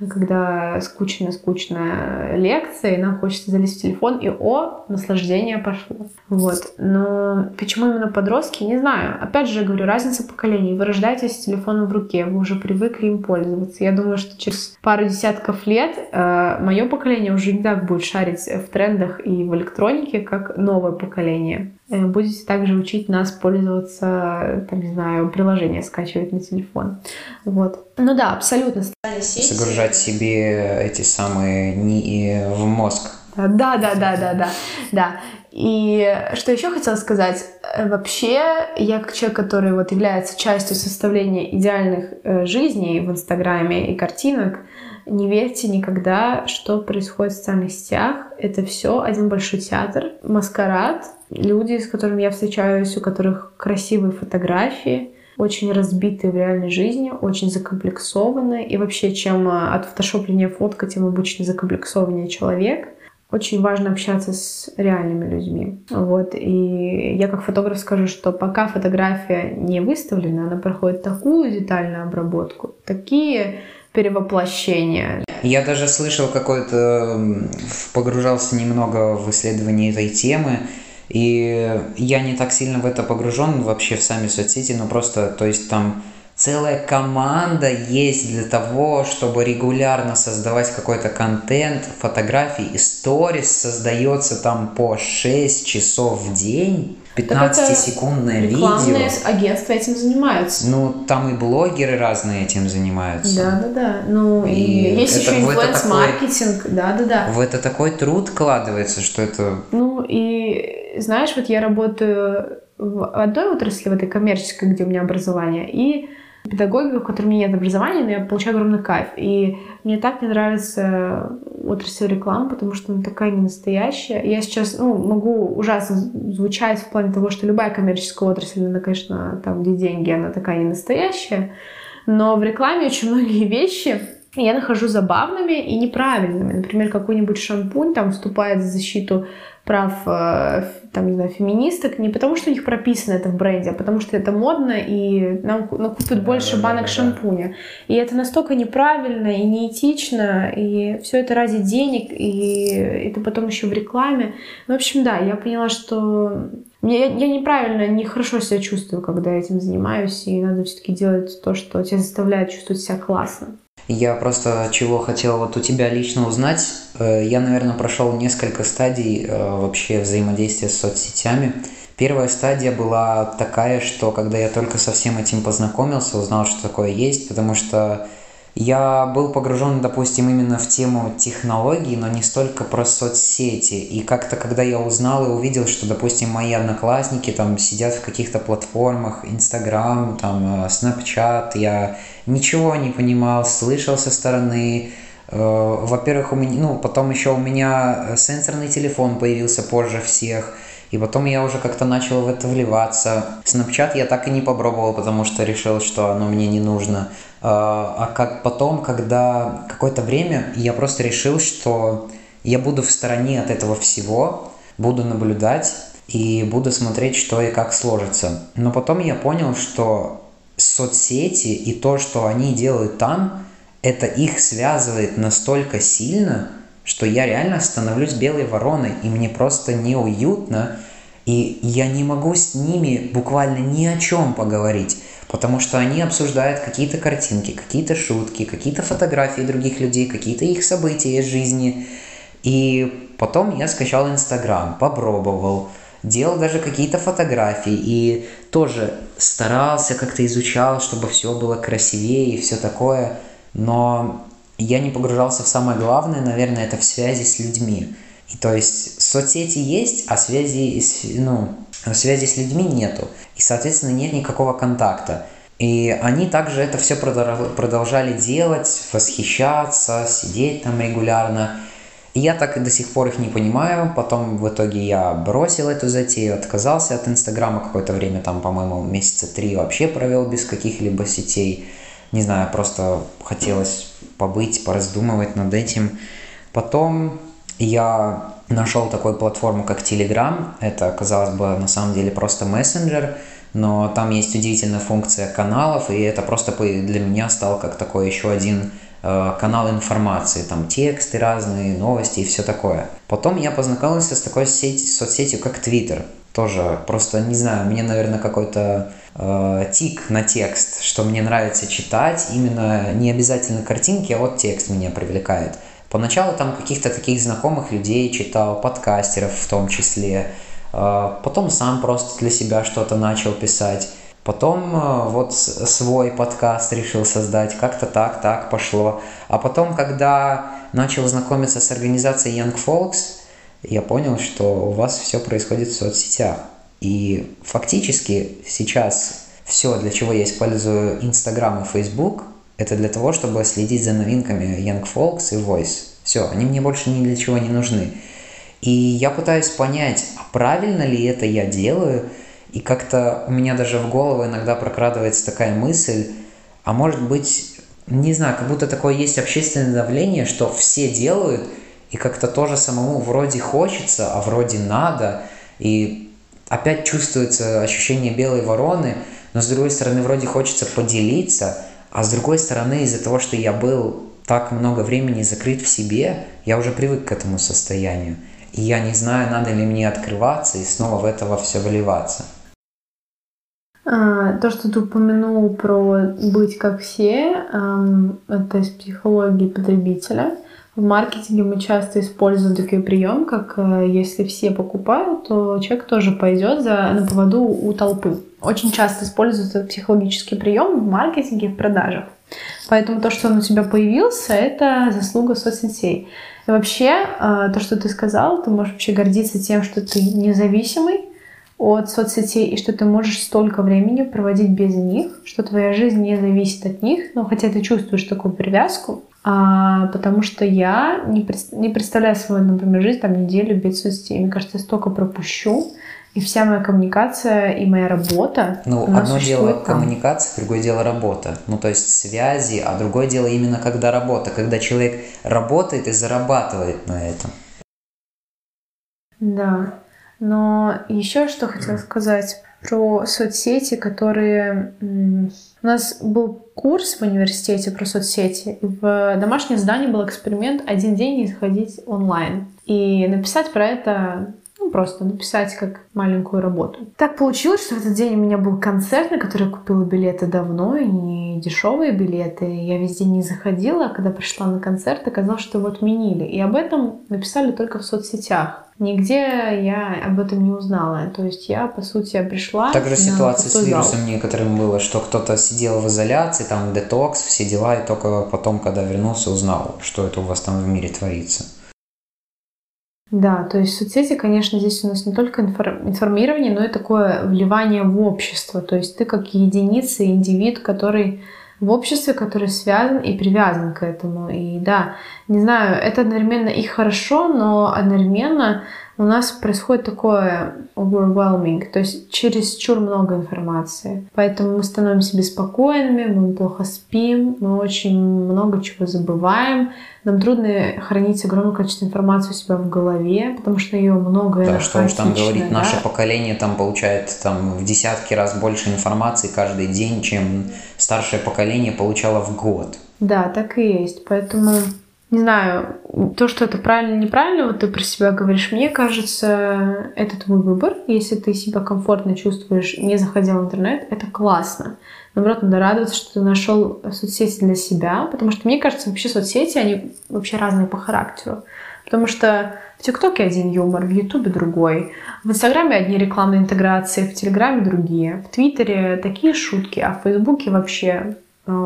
когда скучная-скучная лекция, и нам хочется залезть в телефон, и о, наслаждение пошло. Вот. Но почему именно подростки, не знаю. Опять же, говорю, разница поколений. Вы рождаетесь с телефоном в руке, вы уже привыкли им пользоваться. Я думаю, что через пару десятков лет э, мое поколение уже не так будет шарить в трендах и в электронике, как новое поколение. Э, будете также учить нас пользоваться, там, не знаю, приложение скачивать на телефон. Вот. Ну да, абсолютно. Загружать себе эти самые не в мозг. Да, да, да, да, да, да. И что еще хотела сказать? Э, вообще, я как человек, который вот является частью составления идеальных э, жизней в Инстаграме и картинок, не верьте никогда, что происходит в социальных сетях. Это все один большой театр, маскарад. Люди, с которыми я встречаюсь, у которых красивые фотографии, очень разбитые в реальной жизни, очень закомплексованные. И вообще, чем э, от фотошопления фотка, тем обычно закомплексованнее человек — очень важно общаться с реальными людьми. Вот. И я как фотограф скажу, что пока фотография не выставлена, она проходит такую детальную обработку, такие перевоплощения. Я даже слышал какой-то, погружался немного в исследование этой темы, И я не так сильно в это погружен вообще в сами соцсети, но просто, то есть там целая команда есть для того, чтобы регулярно создавать какой-то контент, фотографии, и сторис создается там по 6 часов в день. 15-секундное видео. Агентства этим занимаются. Ну, там и блогеры разные этим занимаются. Да, да, да. Ну, и, и есть это, еще инфлюенс-маркетинг. Да, да, да. В это такой труд вкладывается, что это... Ну, и знаешь, вот я работаю в одной отрасли, в этой коммерческой, где у меня образование, и педагогика, в которой у меня нет образования, но я получаю огромный кайф. И мне так не нравится отрасль рекламы, потому что она такая не настоящая. Я сейчас ну, могу ужасно звучать в плане того, что любая коммерческая отрасль, она, конечно, там, где деньги, она такая не настоящая. Но в рекламе очень многие вещи я нахожу забавными и неправильными. Например, какой-нибудь шампунь там вступает в защиту прав э, там, не знаю, феминисток не потому, что у них прописано это в бренде, а потому что это модно, и нам накупят больше да, банок да, да, шампуня. И это настолько неправильно и неэтично, и все это ради денег, и это потом еще в рекламе. В общем, да, я поняла, что я, я неправильно, нехорошо себя чувствую, когда этим занимаюсь, и надо все-таки делать то, что тебя заставляет чувствовать себя классно. Я просто чего хотел вот у тебя лично узнать. Э, я, наверное, прошел несколько стадий э, вообще взаимодействия с соцсетями. Первая стадия была такая, что когда я только со всем этим познакомился, узнал, что такое есть, потому что я был погружен, допустим, именно в тему технологий, но не столько про соцсети. И как-то, когда я узнал и увидел, что, допустим, мои одноклассники там сидят в каких-то платформах, Инстаграм, там, Снапчат, я ничего не понимал, слышал со стороны. Э, во-первых, у меня, ну, потом еще у меня сенсорный телефон появился позже всех. И потом я уже как-то начал в это вливаться. Снапчат я так и не попробовал, потому что решил, что оно мне не нужно. А, а как потом, когда какое-то время я просто решил, что я буду в стороне от этого всего, буду наблюдать и буду смотреть, что и как сложится. Но потом я понял, что соцсети и то, что они делают там, это их связывает настолько сильно, что я реально становлюсь белой вороной, и мне просто неуютно, и я не могу с ними буквально ни о чем поговорить потому что они обсуждают какие-то картинки, какие-то шутки, какие-то фотографии других людей, какие-то их события из жизни. И потом я скачал Инстаграм, попробовал, делал даже какие-то фотографии и тоже старался, как-то изучал, чтобы все было красивее и все такое, но я не погружался в самое главное, наверное, это в связи с людьми. И то есть соцсети есть, а связи, ну, связи с людьми нету. И, соответственно, нет никакого контакта. И они также это все продолжали делать, восхищаться, сидеть там регулярно. И я так и до сих пор их не понимаю. Потом в итоге я бросил эту затею, отказался от Инстаграма какое-то время, там, по-моему, месяца три вообще провел без каких-либо сетей. Не знаю, просто хотелось побыть, пораздумывать над этим. Потом я нашел такую платформу, как Telegram. Это, казалось бы, на самом деле просто мессенджер, но там есть удивительная функция каналов, и это просто для меня стал как такой еще один э, канал информации, там тексты разные, новости и все такое. Потом я познакомился с такой сеть, соцсетью, как Twitter. Тоже просто, не знаю, мне, наверное, какой-то э, тик на текст, что мне нравится читать, именно не обязательно картинки, а вот текст меня привлекает. Поначалу там каких-то таких знакомых людей читал, подкастеров в том числе. А, потом сам просто для себя что-то начал писать. Потом а, вот свой подкаст решил создать. Как-то так, так пошло. А потом, когда начал знакомиться с организацией Young Folks, я понял, что у вас все происходит в соцсетях. И фактически сейчас все, для чего я использую Instagram и Facebook, это для того, чтобы следить за новинками Young Folks и Voice. Все, они мне больше ни для чего не нужны. И я пытаюсь понять, а правильно ли это я делаю, и как-то у меня даже в голову иногда прокрадывается такая мысль, а может быть, не знаю, как будто такое есть общественное давление, что все делают, и как-то тоже самому вроде хочется, а вроде надо, и опять чувствуется ощущение белой вороны, но с другой стороны вроде хочется поделиться, а с другой стороны, из-за того, что я был так много времени закрыт в себе, я уже привык к этому состоянию. и я не знаю, надо ли мне открываться и снова в это во все выливаться. А, то, что ты упомянул про быть как все, это из психологии потребителя. В маркетинге мы часто используем такой прием, как э, если все покупают, то человек тоже пойдет за, на поводу у толпы. Очень часто используется психологический прием в маркетинге, в продажах. Поэтому то, что он у тебя появился, это заслуга соцсетей. И вообще, э, то, что ты сказал, ты можешь вообще гордиться тем, что ты независимый, от соцсетей и что ты можешь столько времени проводить без них, что твоя жизнь не зависит от них, ну хотя ты чувствуешь такую привязку, а, потому что я не, не представляю свою, например, жизнь там неделю без соцсетей. Мне кажется, я столько пропущу, и вся моя коммуникация и моя работа. Ну, одно дело там. коммуникация, другое дело работа. Ну, то есть связи, а другое дело именно когда работа, когда человек работает и зарабатывает на этом. Да. Но еще что хотела сказать про соцсети, которые... У нас был курс в университете про соцсети. В домашнем задании был эксперимент один день не заходить онлайн. И написать про это ну, просто написать как маленькую работу. Так получилось, что в этот день у меня был концерт, на который я купила билеты давно, и не дешевые билеты. Я весь день не заходила, а когда пришла на концерт, оказалось, что его отменили. И об этом написали только в соцсетях. Нигде я об этом не узнала. То есть я, по сути, пришла... Также ситуация с вирусом некоторым было, что кто-то сидел в изоляции, там детокс, все дела, и только потом, когда вернулся, узнал, что это у вас там в мире творится. Да, то есть соцсети, конечно, здесь у нас не только информирование, но и такое вливание в общество. То есть ты как единица, индивид, который в обществе, который связан и привязан к этому. И да, не знаю, это одновременно и хорошо, но одновременно у нас происходит такое overwhelming, то есть через чур много информации. Поэтому мы становимся беспокойными, мы плохо спим, мы очень много чего забываем. Нам трудно хранить огромное количество информации у себя в голове, потому что ее много. Да, что уж там говорить, да? наше поколение там получает там в десятки раз больше информации каждый день, чем старшее поколение получало в год. Да, так и есть. Поэтому не знаю, то, что это правильно, неправильно, вот ты про себя говоришь, мне кажется, это твой выбор. Если ты себя комфортно чувствуешь, не заходя в интернет, это классно. Наоборот, надо радоваться, что ты нашел соцсети для себя, потому что, мне кажется, вообще соцсети, они вообще разные по характеру. Потому что в ТикТоке один юмор, в Ютубе другой, в Инстаграме одни рекламные интеграции, в Телеграме другие, в Твиттере такие шутки, а в Фейсбуке вообще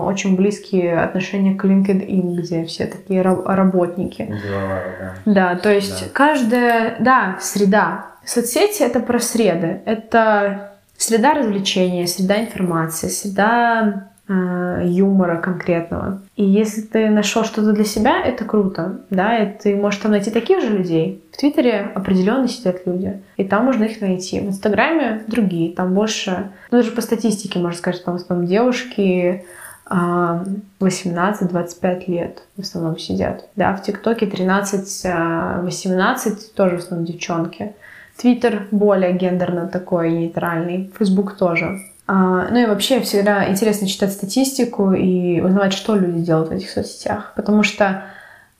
очень близкие отношения к LinkedIn, где все такие работники. Деловая, да. Да, то есть да. каждая, да, среда. Соцсети это про среды. Это среда развлечения, среда информации, среда э, юмора конкретного. И если ты нашел что-то для себя, это круто, да, и ты можешь там найти таких же людей. В Твиттере определенно сидят люди, и там можно их найти. В Инстаграме другие, там больше, ну даже по статистике можно сказать, что там в основном девушки, 18-25 лет в основном сидят. Да, в ТикТоке 13-18 тоже в основном девчонки. Твиттер более гендерно такой, нейтральный. Фейсбук тоже. А, ну и вообще всегда интересно читать статистику и узнавать, что люди делают в этих соцсетях. Потому что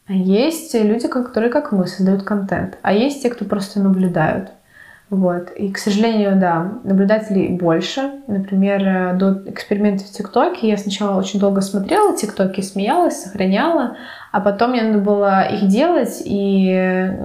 есть люди, которые, как мы, создают контент, а есть те, кто просто наблюдают. Вот. И, к сожалению, да, наблюдателей больше. Например, э, до эксперимента в ТикТоке я сначала очень долго смотрела ТикТоки, смеялась, сохраняла, а потом мне надо было их делать, и э,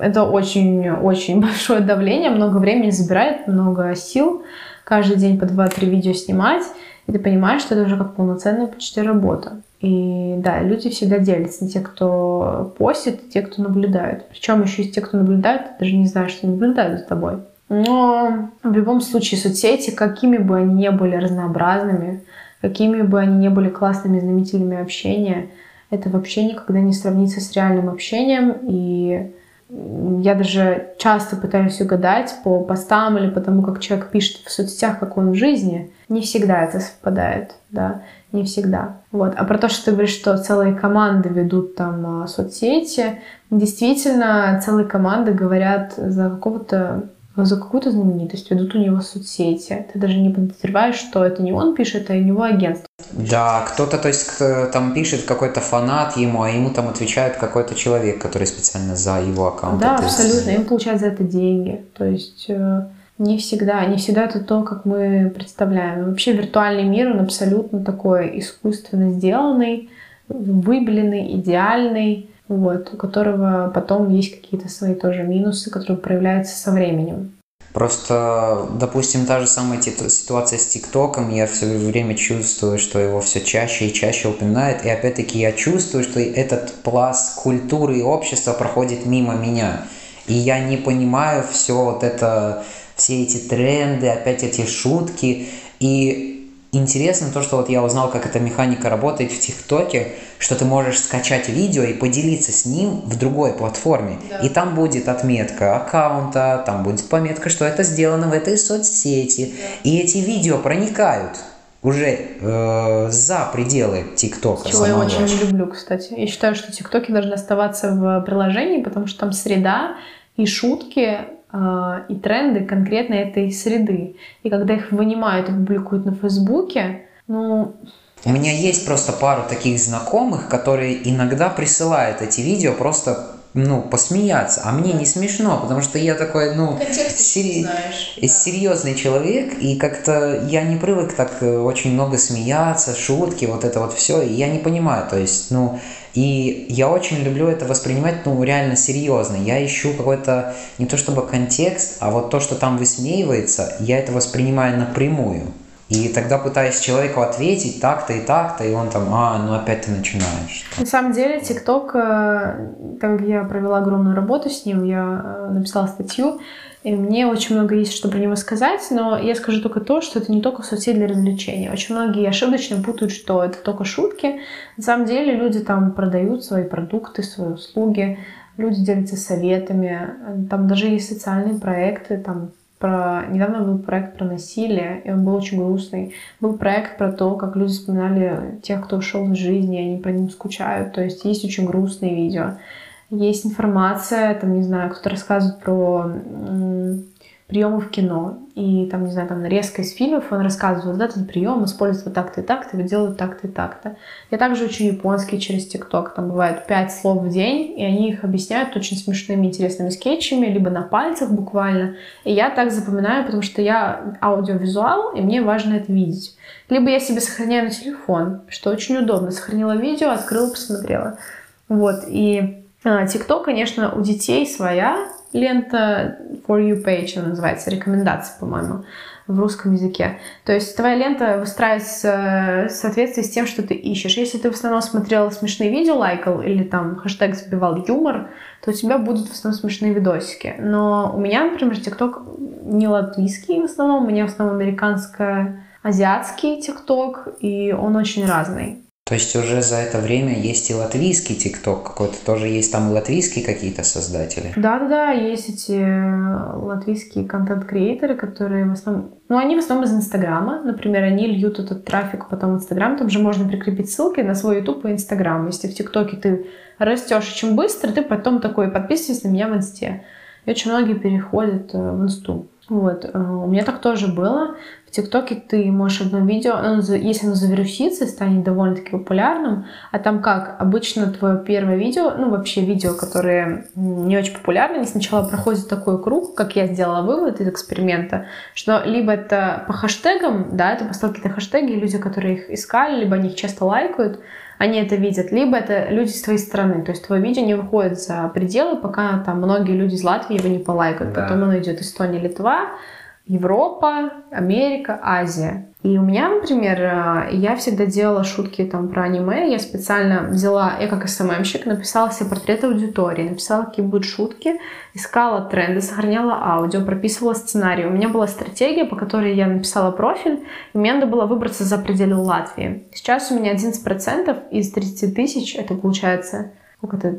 это очень-очень большое давление, много времени забирает, много сил. Каждый день по 2-3 видео снимать, и ты понимаешь, что это уже как полноценная почти работа. И да, люди всегда делятся на те, кто постит, и те, кто наблюдают. Причем еще есть те, кто наблюдает, ты даже не знаешь, что наблюдают за тобой. Но в любом случае соцсети, какими бы они ни были разнообразными, какими бы они ни были классными знаменителями общения, это вообще никогда не сравнится с реальным общением. И я даже часто пытаюсь угадать по постам или по тому, как человек пишет в соцсетях, как он в жизни. Не всегда это совпадает, да не всегда. Вот. А про то, что ты говоришь, что целые команды ведут там а, соцсети, действительно, целые команды говорят за какого-то за какую-то знаменитость, ведут у него соцсети. Ты даже не подозреваешь, что это не он пишет, а его агентство. Да, кто-то, то есть, там пишет какой-то фанат ему, а ему там отвечает какой-то человек, который специально за его аккаунт. Да, абсолютно. Им получают за это деньги. То есть э, не всегда, не всегда это то, как мы представляем. Вообще виртуальный мир, он абсолютно такой искусственно сделанный, выбеленный, идеальный вот, у которого потом есть какие-то свои тоже минусы, которые проявляются со временем. Просто, допустим, та же самая ситуация с ТикТоком, я все время чувствую, что его все чаще и чаще упоминают, и опять-таки я чувствую, что этот пласт культуры и общества проходит мимо меня. И я не понимаю все вот это, все эти тренды, опять эти шутки. И интересно то, что вот я узнал, как эта механика работает в ТикТоке, что ты можешь скачать видео и поделиться с ним в другой платформе. Да. И там будет отметка аккаунта, там будет пометка, что это сделано в этой соцсети. Да. И эти видео проникают уже э, за пределы ТикТока. Чего самого. я очень не люблю, кстати. Я считаю, что ТикТоки должны оставаться в приложении, потому что там среда и шутки и тренды конкретно этой среды. И когда их вынимают и публикуют на Фейсбуке, ну... У меня есть просто пару таких знакомых, которые иногда присылают эти видео просто ну, посмеяться. А мне не смешно, потому что я такой, ну, сери... знаешь, да. серьезный человек, и как-то я не привык так э, очень много смеяться, шутки, вот это вот все, и я не понимаю, то есть, ну, и я очень люблю это воспринимать, ну, реально серьезно. Я ищу какой-то, не то чтобы контекст, а вот то, что там высмеивается, я это воспринимаю напрямую. И тогда пытаюсь человеку ответить так-то и так-то, и он там, а, ну опять ты начинаешь. На самом деле, ТикТок, э, как я провела огромную работу с ним, я э, написала статью, и мне очень много есть, что про него сказать, но я скажу только то, что это не только соцсеть для развлечения. Очень многие ошибочно путают, что это только шутки. На самом деле люди там продают свои продукты, свои услуги, люди делятся советами. Там даже есть социальные проекты, там про... Недавно был проект про насилие, и он был очень грустный. Был проект про то, как люди вспоминали тех, кто ушел из жизни, и они по ним скучают. То есть есть очень грустные видео. Есть информация, там, не знаю, кто-то рассказывает про приемы в кино. И там, не знаю, там нарезка из фильмов, он рассказывает, да, этот прием используется вот так-то и так-то, делают так-то и так-то. Я также учу японский через ТикТок. Там бывает пять слов в день, и они их объясняют очень смешными, интересными скетчами, либо на пальцах буквально. И я так запоминаю, потому что я аудиовизуал, и мне важно это видеть. Либо я себе сохраняю на телефон, что очень удобно. Сохранила видео, открыла, посмотрела. Вот, и а, конечно, у детей своя лента For You Page, она называется, рекомендации, по-моему, в русском языке. То есть твоя лента выстраивается в соответствии с тем, что ты ищешь. Если ты в основном смотрел смешные видео, лайкал, или там хэштег забивал юмор, то у тебя будут в основном смешные видосики. Но у меня, например, TikTok не латвийский в основном, у меня в основном американско-азиатский TikTok, и он очень разный. То есть уже за это время есть и латвийский ТикТок какой-то, тоже есть там латвийские какие-то создатели? Да-да-да, есть эти латвийские контент-креаторы, которые в основном... Ну, они в основном из Инстаграма. Например, они льют этот трафик потом в Инстаграм. Там же можно прикрепить ссылки на свой Ютуб и Инстаграм. Если в ТикТоке ты растешь очень быстро, ты потом такой подписывайся на меня в Инсте. И очень многие переходят э, в Инсту. Вот. Э, у меня так тоже было. ТикТоке ты можешь одно видео, если оно завирусится станет довольно-таки популярным, а там как? Обычно твое первое видео, ну вообще видео, которые не очень популярны, они сначала проходят такой круг, как я сделала вывод из эксперимента, что либо это по хэштегам, да, это поставил какие-то хэштеги, люди, которые их искали, либо они их часто лайкают, они это видят, либо это люди с твоей стороны, то есть твое видео не выходит за пределы, пока там многие люди из Латвии его не полайкают, да. потом оно идет Эстония, Литва, Европа, Америка, Азия. И у меня, например, э, я всегда делала шутки там про аниме. Я специально взяла, я как СММщик, написала себе портрет аудитории, написала, какие будут шутки, искала тренды, сохраняла аудио, прописывала сценарий. У меня была стратегия, по которой я написала профиль, и мне надо было выбраться за пределы Латвии. Сейчас у меня 11% из 30 тысяч, это получается,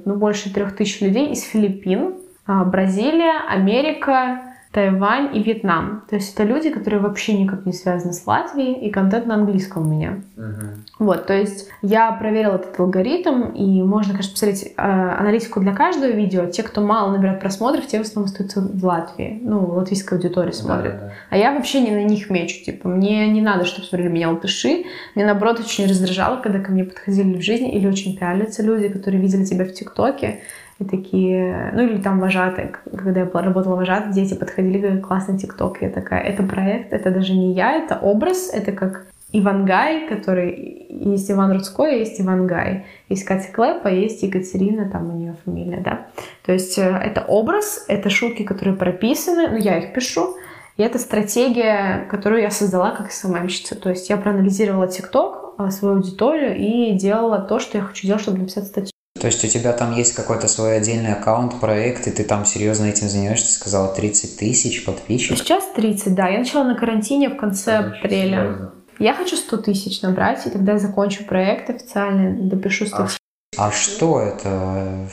ну, больше трех тысяч людей из Филиппин, а, Бразилия, Америка, Тайвань и Вьетнам. То есть это люди, которые вообще никак не связаны с Латвией, и контент на английском у меня. Мгм. Вот, то есть я проверила этот алгоритм, и можно, конечно, посмотреть э, аналитику для каждого видео. Те, кто мало набирает просмотров, те в основном остаются в Латвии. Ну, латвийская аудитория смотрит. Да. А я вообще не на них мечу. Типа, мне не надо, чтобы смотрели меня латыши. Мне, наоборот, очень раздражало, когда ко мне подходили в жизни или очень пялятся люди, которые видели тебя в ТикТоке. И такие, ну или там вожатые, когда я работала вожатой, дети подходили, говорят, классный ТикТок. Я такая, это проект, это даже не я, это образ, это как Ивангай, который... Есть Иван Рудской, а есть Ивангай. Есть Катя Клэп, а есть Екатерина, там у нее фамилия, да. То есть э, это образ, это шутки, которые прописаны, ну я их пишу, и это стратегия, которую я создала как СММщица. То есть я проанализировала ТикТок, а, свою аудиторию и делала то, что я хочу делать, чтобы написать статью. То есть у тебя там есть какой-то свой отдельный аккаунт, проект, и ты там серьезно этим занимаешься, ты сказала 30 тысяч подписчиков. Сейчас 30, да. Я начала на карантине в конце апреля. Я хочу 100 тысяч набрать, и тогда я закончу проект официально, допишу статью. А что это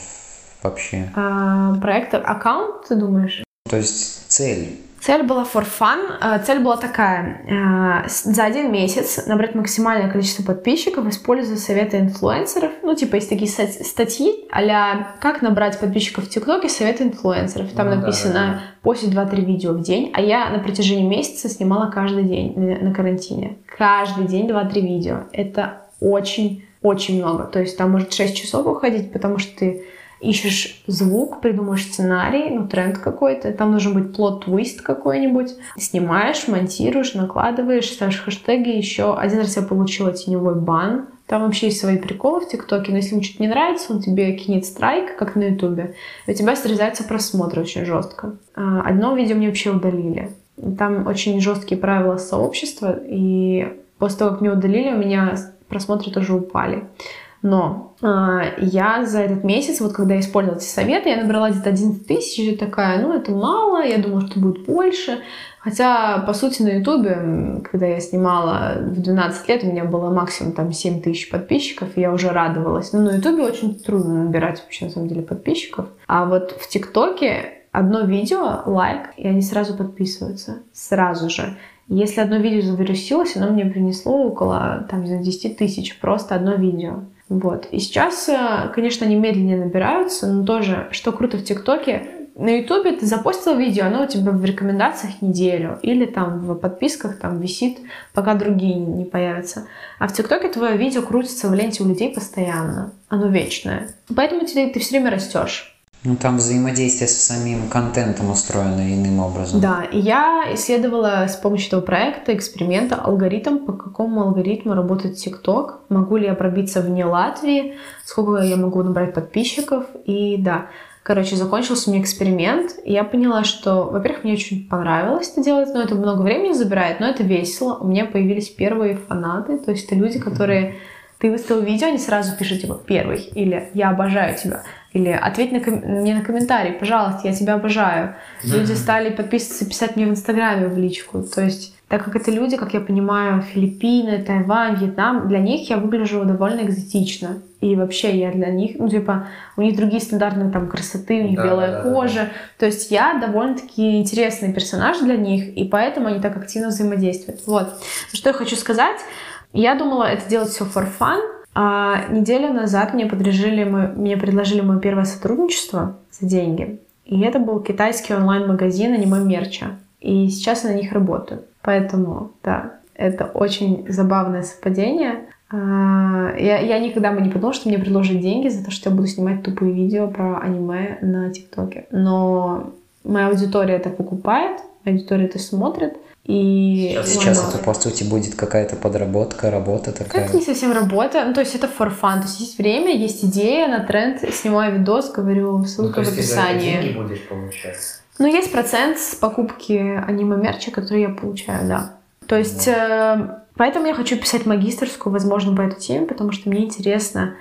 вообще? А, проект аккаунт, ты думаешь? То есть цель. Цель была for fun. А, Цель была такая. с- За один месяц набрать максимальное количество подписчиков, используя советы инфлюенсеров. Ну, типа, есть такие стать- статьи а «Как набрать подписчиков в ТикТоке. Советы инфлюенсеров». Там Ну написано да, да. «Постить 2-3 видео в день». А я на протяжении месяца снимала каждый день на, на карантине. Каждый день 2-3 видео. Это очень-очень много. То есть там может 6 часов уходить, потому что ты ищешь звук, придумаешь сценарий, ну, тренд какой-то, там должен быть плод-твист какой-нибудь, снимаешь, монтируешь, накладываешь, ставишь хэштеги, еще один раз я получила теневой бан, там вообще есть свои приколы в ТикТоке, но если ему что-то не нравится, он тебе кинет страйк, как на Ютубе, у тебя срезаются просмотры очень жестко. А, Одно видео мне вообще удалили. Там очень жесткие правила сообщества, и после того, как мне удалили, у меня просмотры тоже упали. Но а, я за этот месяц, вот когда я использовала эти советы, я набрала где-то 11 тысяч, и такая, ну это мало, я думала, что будет больше. Хотя, по сути, на Ютубе, когда я снимала в 12 лет, у меня было максимум там 7 тысяч подписчиков, и я уже радовалась. Но на Ютубе очень трудно набирать вообще, на самом деле, подписчиков. А вот в ТикТоке одно видео, лайк, и они сразу подписываются. Сразу же. Если одно видео завирусилось, оно мне принесло около там, не знаю, 10 тысяч, просто одно видео. Вот. И сейчас, э, конечно, они медленнее набираются, но тоже, что круто в ТикТоке, на Ютубе ты запостил видео, оно у тебя в рекомендациях неделю, или там в подписках там висит, пока другие не появятся. А в ТикТоке твое видео крутится в ленте у людей постоянно, оно вечное. Поэтому ты, ты все время растешь. Ну там взаимодействие с самим контентом устроено иным образом. Да, и я исследовала с помощью этого проекта, эксперимента, алгоритм, по какому алгоритму работает ТикТок, могу ли я пробиться вне Латвии, сколько я могу набрать подписчиков, и да. Короче, закончился мне эксперимент, и я поняла, что, во-первых, мне очень понравилось это делать, но это много времени забирает, но это весело. У меня появились первые фанаты, то есть это люди, которые... Ты выставил видео, они сразу пишут, типа, первый, или «я обожаю тебя», или «ответь на ком- мне на комментарий, пожалуйста, я тебя обожаю». Люди стали подписываться, писать мне в Инстаграме в личку. То есть, так как это люди, как я понимаю, Филиппины, Тайвань, Вьетнам, для них я выгляжу довольно экзотично. И вообще я для них, ну, типа, у них другие стандарты там красоты, у них Да, белая да, да, кожа. То есть я довольно-таки интересный персонаж для них, и поэтому они так активно взаимодействуют. Вот. Что я хочу сказать. Я думала это делать все for fun, а неделю назад мне, мой- мне предложили мое первое сотрудничество за деньги. И это был китайский онлайн-магазин аниме мерча. И сейчас я на них работаю. Поэтому, да, это очень забавное совпадение. А, Я, я никогда бы не подумала, что мне предложат деньги за то, что я буду снимать тупые видео про аниме на ТикТоке. Но моя аудитория это покупает, аудитория это смотрит. И Сейчас ладно. это по сути будет какая-то подработка, работа такая. Это не совсем работа, ну то есть это for fun, то есть есть время, есть идея на тренд, снимаю видос, говорю, ссылка в описании. будешь получать. Ну есть процент с покупки аниме мерча, который я получаю, да. То есть э, поэтому я хочу писать магистрскую, возможно, по этой теме, потому что мне интересно,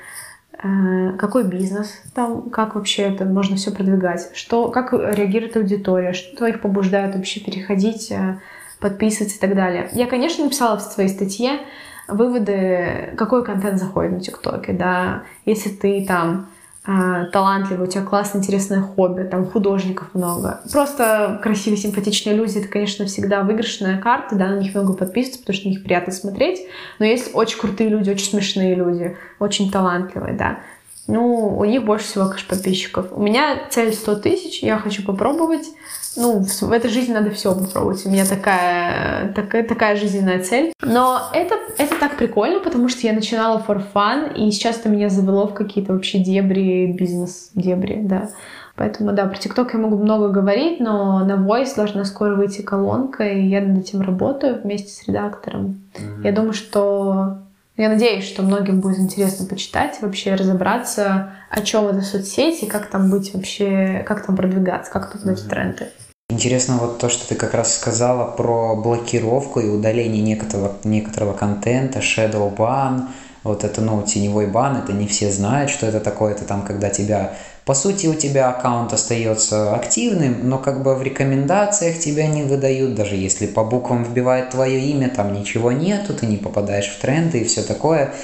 э, какой бизнес там, как вообще это можно все продвигать, что, как реагирует аудитория, что их побуждает вообще переходить, э, подписываться и так далее. Я, конечно, написала в своей статье выводы, какой контент заходит на ТикТоке, да, если ты там а, талантливый, у тебя классное, интересное хобби, там художников много. Просто красивые, симпатичные люди, это, конечно, всегда выигрышная карта, да, на них много подписываться, потому что на них приятно смотреть. Но есть очень крутые люди, очень смешные люди, очень талантливые, да. Ну, у них больше всего, конечно, подписчиков. У меня цель 100 тысяч, я хочу попробовать ну, в этой жизни надо все попробовать. У меня такая, такая, такая жизненная цель. Но это, это так прикольно, потому что я начинала for fun, и сейчас это меня завело в какие-то вообще дебри, бизнес-дебри, да. Поэтому, да, про ТикТок я могу много говорить, но на Voice должна скоро выйти колонка, и я над этим работаю вместе с редактором. Mm-hmm. Я думаю, что... Я надеюсь, что многим будет интересно почитать, вообще разобраться, о чем это соцсети, как там быть вообще, как там продвигаться, как тут mm-hmm. тренды. Интересно вот то, что ты как раз сказала про блокировку и удаление некоторого, некоторого контента, shadow ban, вот это, ну, теневой бан, это не все знают, что это такое, это там, когда тебя, по сути, у тебя аккаунт остается активным, но как бы в рекомендациях тебя не выдают, даже если по буквам вбивает твое имя, там ничего нету, ты не попадаешь в тренды и все такое.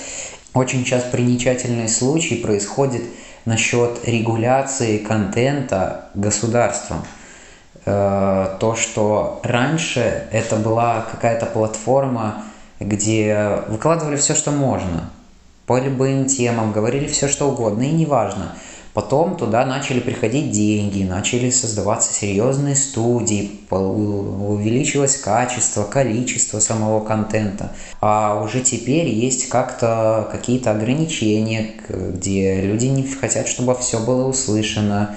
Очень часто примечательный случай происходит насчет регуляции контента государством. Э, то, что раньше это была какая-то платформа, где выкладывали все, что можно, по любым темам, говорили все, что угодно, и неважно. Потом туда начали приходить деньги, начали создаваться серьезные студии, увеличилось качество, количество самого контента. А уже теперь есть как-то какие-то ограничения, где люди не хотят, чтобы все было услышано,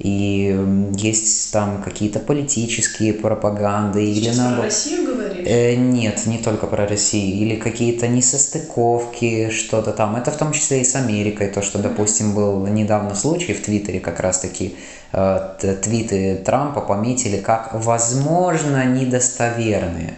и есть там какие-то политические пропаганды Сейчас или наоборот. Про Россию говоришь? Э, нет, не только про Россию. Или какие-то несостыковки, что-то там. Это в том числе и с Америкой. То, что, допустим, был недавно случай в Твиттере как раз-таки э, твиты Трампа пометили как возможно недостоверные.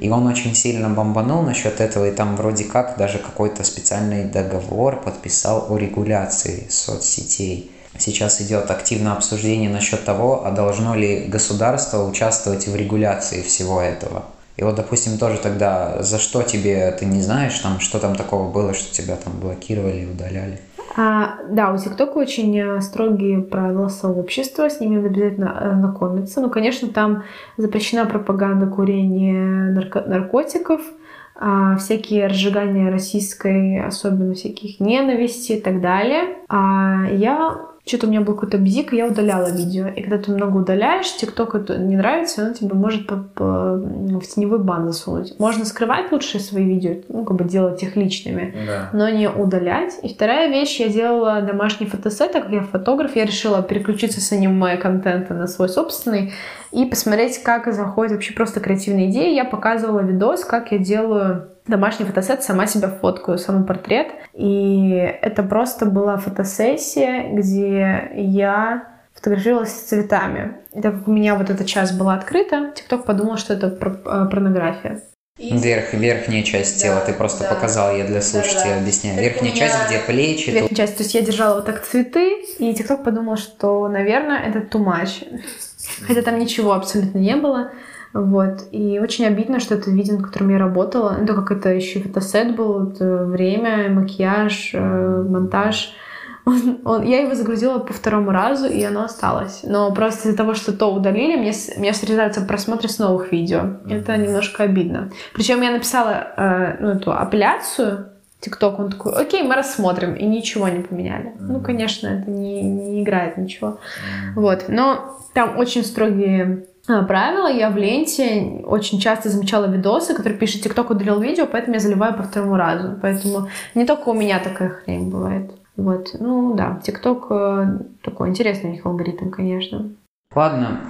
И он очень сильно бомбанул насчет этого, и там вроде как даже какой-то специальный договор подписал о регуляции соцсетей. Сейчас идет активное обсуждение насчет того, а должно ли государство участвовать в регуляции всего этого. И вот, допустим, тоже тогда, за что тебе, ты не знаешь, там, что там такого было, что тебя там блокировали, удаляли? А, да, у ТикТока очень э, строгие правила сообщества, с ними обязательно э, знакомиться. Ну, конечно, там запрещена пропаганда курения нарко- наркотиков, а, всякие разжигания российской, особенно всяких ненависти и так далее. А я что-то у меня был какой-то бзик, и я удаляла видео. И когда ты много удаляешь, ТикТок это не нравится, он тебе может по, по, в теневой бан засунуть. Можно скрывать лучше свои видео, ну, как бы делать их личными, да. но не удалять. И вторая вещь, я делала домашний фотосет, так как я фотограф, я решила переключиться с аниме-контента на свой собственный и посмотреть, как заходит вообще просто креативные идеи. Я показывала видос, как я делаю домашний фотосет, сама себя фоткаю, самый портрет. И это просто была фотосессия, где я фотографировалась с цветами. И так как у меня вот эта часть была открыта, ТикТок подумал, что это э, порнография. Верх, верхняя часть да, тела, ты просто да. показал, я для слушателей да, да. объясняю. Так верхняя меня... часть, где плечи. Верхняя то... часть, то есть я держала вот так цветы, и ТикТок подумал, что, наверное, это too much. Хотя там ничего абсолютно не было. Вот. И очень обидно, что это видео, над которым я работала. Ну, как это еще фотосет был, это время, макияж, э, монтаж. Он, он, я его загрузила по второму разу, и оно осталось. Но просто из-за того, что то удалили, мне, мне срезаются просмотры с новых видео. Это немножко обидно. Причем я написала э, ну, эту апелляцию, ТикТок, он такой, окей, мы рассмотрим, и ничего не поменяли. Mm-hmm. Ну, конечно, это не, не играет ничего. Mm-hmm. Вот, но там очень строгие а, правило. Я в ленте очень часто замечала видосы, которые пишут ТикТок удалил видео, поэтому я заливаю по второму разу. Поэтому не только у меня такая хрень бывает. Вот. Ну да, ТикТок э, такой интересный у них алгоритм, конечно. Ладно,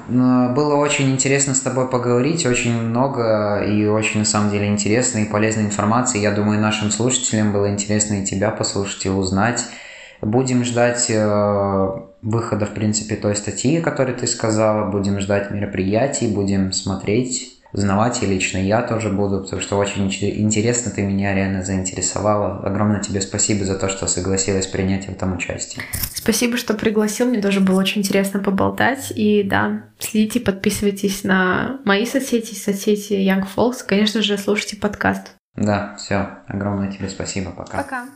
было очень интересно с тобой поговорить, очень много и очень на самом деле интересной и полезной информации. Я думаю, нашим слушателям было интересно и тебя послушать, и узнать. Будем ждать э, выхода, в принципе, той статьи, которую ты сказала. Будем ждать мероприятий, будем смотреть, узнавать, и лично я тоже буду, потому что очень интересно, ты меня реально заинтересовала. Огромное тебе спасибо за то, что согласилась принять в этом участие. Спасибо, что пригласил, мне тоже было очень интересно поболтать. И да, следите, подписывайтесь на мои соцсети, соцсети Young Folks, конечно же, слушайте подкаст. Да, все. Огромное тебе спасибо. Пока. Пока.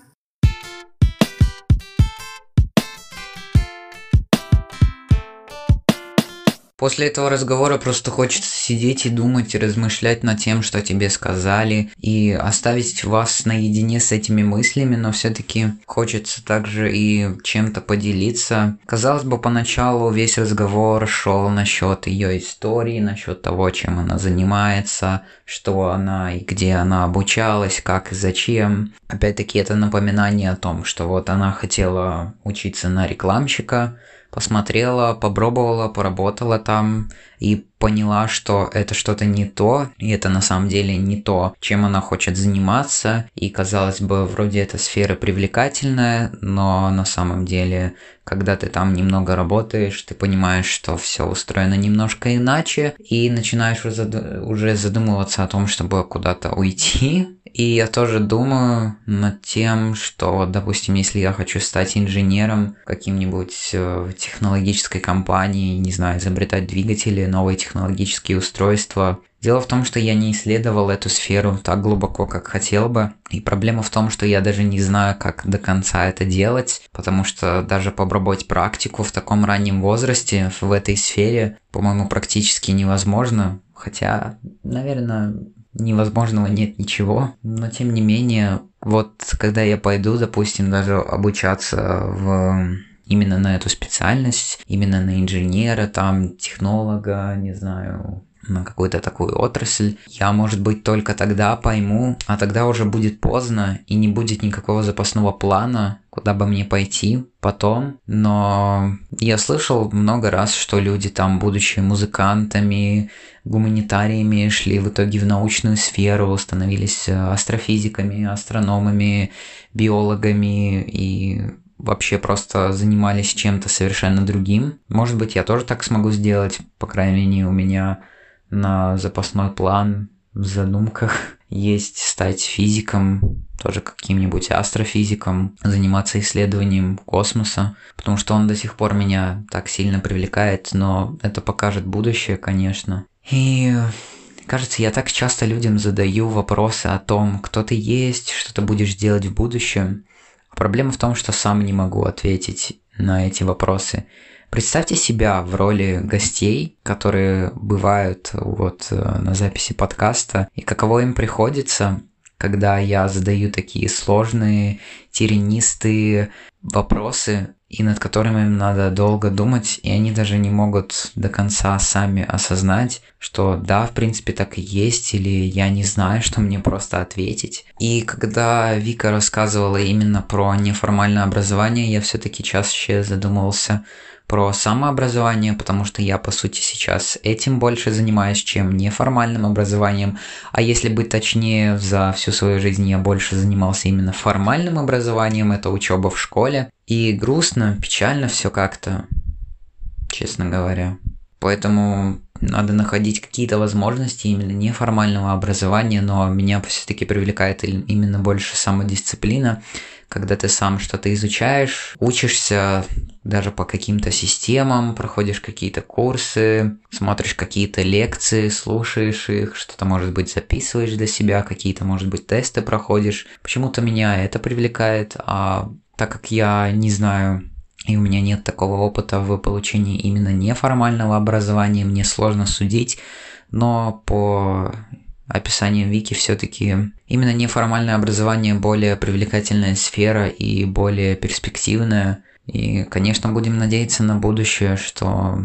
После этого разговора просто хочется сидеть и думать, и размышлять над тем, что тебе сказали, и оставить вас наедине с этими мыслями, но все-таки хочется также и чем-то поделиться. Казалось бы, поначалу весь разговор шел насчет ее истории, насчет того, чем она занимается, что она и где она обучалась, как и зачем. Опять-таки это напоминание о том, что вот она хотела учиться на рекламщика, посмотрела, попробовала, поработала там и поняла, что это что-то не то, и это на самом деле не то, чем она хочет заниматься, и казалось бы, вроде эта сфера привлекательная, но на самом деле, когда ты там немного работаешь, ты понимаешь, что все устроено немножко иначе, и начинаешь уже задумываться о том, чтобы куда-то уйти, и я тоже думаю над тем, что, допустим, если я хочу стать инженером каким-нибудь э, технологической компании, не знаю, изобретать двигатели, новые технологические устройства. Дело в том, что я не исследовал эту сферу так глубоко, как хотел бы. И проблема в том, что я даже не знаю, как до конца это делать, потому что даже попробовать практику в таком раннем возрасте в этой сфере, по-моему, практически невозможно. Хотя, наверное, невозможного нет ничего, но тем не менее, вот когда я пойду, допустим, даже обучаться в именно на эту специальность, именно на инженера, там, технолога, не знаю, на какую-то такую отрасль, я, может быть, только тогда пойму, а тогда уже будет поздно и не будет никакого запасного плана, куда бы мне пойти потом. Но я слышал много раз, что люди там, будучи музыкантами, гуманитариями, шли в итоге в научную сферу, становились астрофизиками, астрономами, биологами и вообще просто занимались чем-то совершенно другим. Может быть, я тоже так смогу сделать, по крайней мере, у меня на запасной план в задумках есть стать физиком, тоже каким-нибудь астрофизиком, заниматься исследованием космоса, потому что он до сих пор меня так сильно привлекает, но это покажет будущее, конечно. И кажется, я так часто людям задаю вопросы о том, кто ты есть, что ты будешь делать в будущем. Проблема в том, что сам не могу ответить на эти вопросы. Представьте себя в роли гостей, которые бывают вот э, на записи подкаста, и каково им приходится, когда я задаю такие сложные, теренистые вопросы, и над которыми им надо долго думать, и они даже не могут до конца сами осознать, что да, в принципе так и есть, или я не знаю, что мне просто ответить. И когда Вика рассказывала именно про неформальное образование, я все-таки чаще задумывался про самообразование, потому что я, по сути, сейчас этим больше занимаюсь, чем неформальным образованием. А если быть точнее, за всю свою жизнь я больше занимался именно формальным образованием, это учеба в школе. И грустно, печально все как-то, честно говоря. Поэтому надо находить какие-то возможности именно неформального образования, но меня все-таки привлекает именно больше самодисциплина когда ты сам что-то изучаешь, учишься даже по каким-то системам, проходишь какие-то курсы, смотришь какие-то лекции, слушаешь их, что-то, может быть, записываешь для себя, какие-то, может быть, тесты проходишь. Почему-то меня это привлекает, а так как я не знаю и у меня нет такого опыта в получении именно неформального образования, мне сложно судить, но по описанием Вики все-таки именно неформальное образование более привлекательная сфера и более перспективная. И, конечно, будем надеяться на будущее, что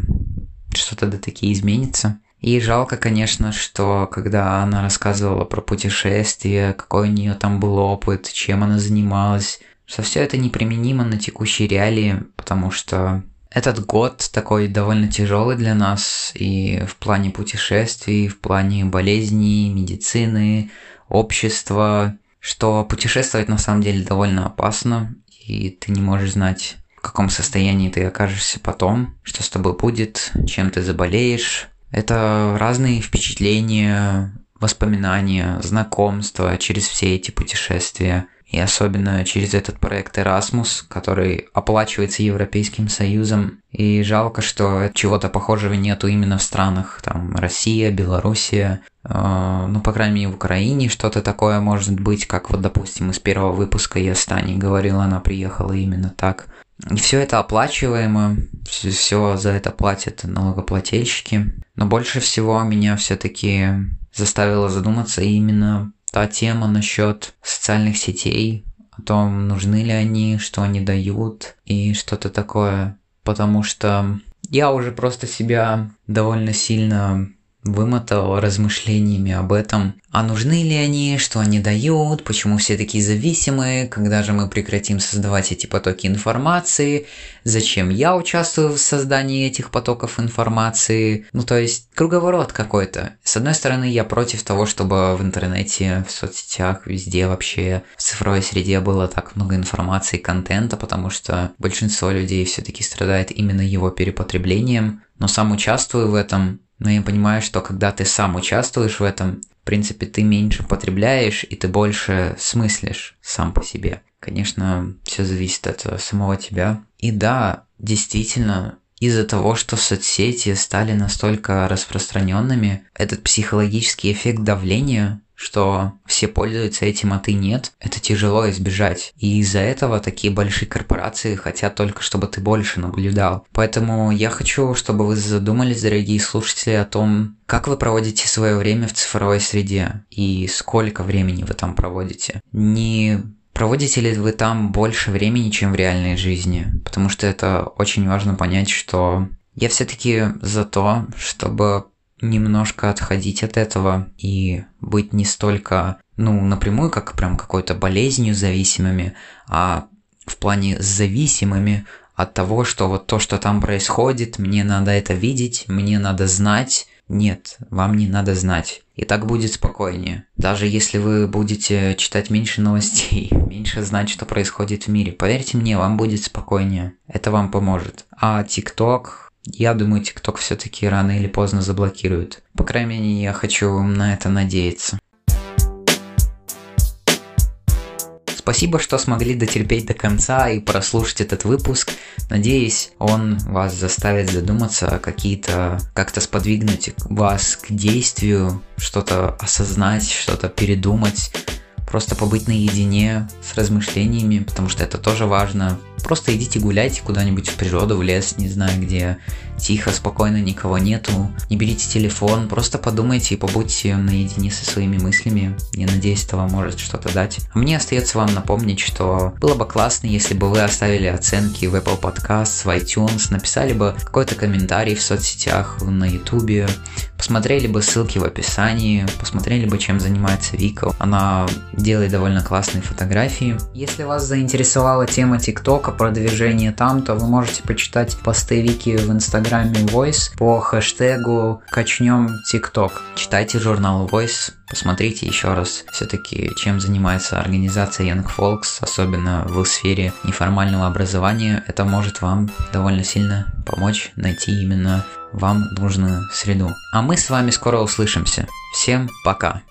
что-то да таки изменится. И жалко, конечно, что когда она рассказывала про путешествие, какой у нее там был опыт, чем она занималась, что все это неприменимо на текущие реалии, потому что этот год такой довольно тяжелый для нас и в плане путешествий, в плане болезней, медицины, общества, что путешествовать на самом деле довольно опасно, и ты не можешь знать, в каком состоянии ты окажешься потом, что с тобой будет, чем ты заболеешь. Это разные впечатления, воспоминания, знакомства через все эти путешествия – и особенно через этот проект Erasmus, который оплачивается Европейским Союзом. И жалко, что чего-то похожего нету именно в странах, там, Россия, Белоруссия, э, ну, по крайней мере, в Украине что-то такое может быть, как вот, допустим, из первого выпуска я с Таней говорила, она приехала именно так. И все это оплачиваемо, все, за это платят налогоплательщики. Но больше всего меня все-таки заставило задуматься именно та тема насчет социальных сетей, о том, нужны ли они, что они дают и что-то такое. Потому что я уже просто себя довольно сильно вымотал размышлениями об этом. А нужны ли они, что они дают, почему все такие зависимые, когда же мы прекратим создавать эти потоки информации, зачем я участвую в создании этих потоков информации. Ну то есть круговорот какой-то. С одной стороны, я против того, чтобы в интернете, в соцсетях, везде вообще, в цифровой среде было так много информации, контента, потому что большинство людей все-таки страдает именно его перепотреблением. Но сам участвую в этом, но я понимаю, что когда ты сам участвуешь в этом, в принципе, ты меньше потребляешь и ты больше смыслишь сам по себе. Конечно, все зависит от самого тебя. И да, действительно, из-за того, что соцсети стали настолько распространенными, этот психологический эффект давления что все пользуются этим, а ты нет, это тяжело избежать. И из-за этого такие большие корпорации хотят только, чтобы ты больше наблюдал. Поэтому я хочу, чтобы вы задумались, дорогие слушатели, о том, как вы проводите свое время в цифровой среде и сколько времени вы там проводите. Не Проводите ли вы там больше времени, чем в реальной жизни? Потому что это очень важно понять, что я все-таки за то, чтобы немножко отходить от этого и быть не столько, ну, напрямую, как прям какой-то болезнью зависимыми, а в плане зависимыми от того, что вот то, что там происходит, мне надо это видеть, мне надо знать. Нет, вам не надо знать. И так будет спокойнее. Даже если вы будете читать меньше новостей, меньше знать, что происходит в мире, поверьте мне, вам будет спокойнее. Это вам поможет. А ТикТок, я думаю, ТикТок все-таки рано или поздно заблокируют. По крайней мере, я хочу на это надеяться. Спасибо, что смогли дотерпеть до конца и прослушать этот выпуск. Надеюсь, он вас заставит задуматься, какие-то, как-то сподвигнуть вас к действию, что-то осознать, что-то передумать, просто побыть наедине с размышлениями, потому что это тоже важно. Просто идите гуляйте куда-нибудь в природу, в лес, не знаю где, тихо, спокойно, никого нету. Не берите телефон, просто подумайте и побудьте наедине со своими мыслями. Я надеюсь, это вам может что-то дать. А мне остается вам напомнить, что было бы классно, если бы вы оставили оценки в Apple Podcasts, в iTunes, написали бы какой-то комментарий в соцсетях, на YouTube, посмотрели бы ссылки в описании, посмотрели бы, чем занимается Вика. Она делает довольно классные фотографии. Если вас заинтересовала тема ТикТока, продвижение там, то вы можете почитать посты Вики в Инстаграме Voice по хэштегу «Качнем ТикТок». Читайте журнал Voice, посмотрите еще раз все-таки, чем занимается организация Young Folks, особенно в сфере неформального образования. Это может вам довольно сильно помочь найти именно вам нужную среду. А мы с вами скоро услышимся. Всем пока!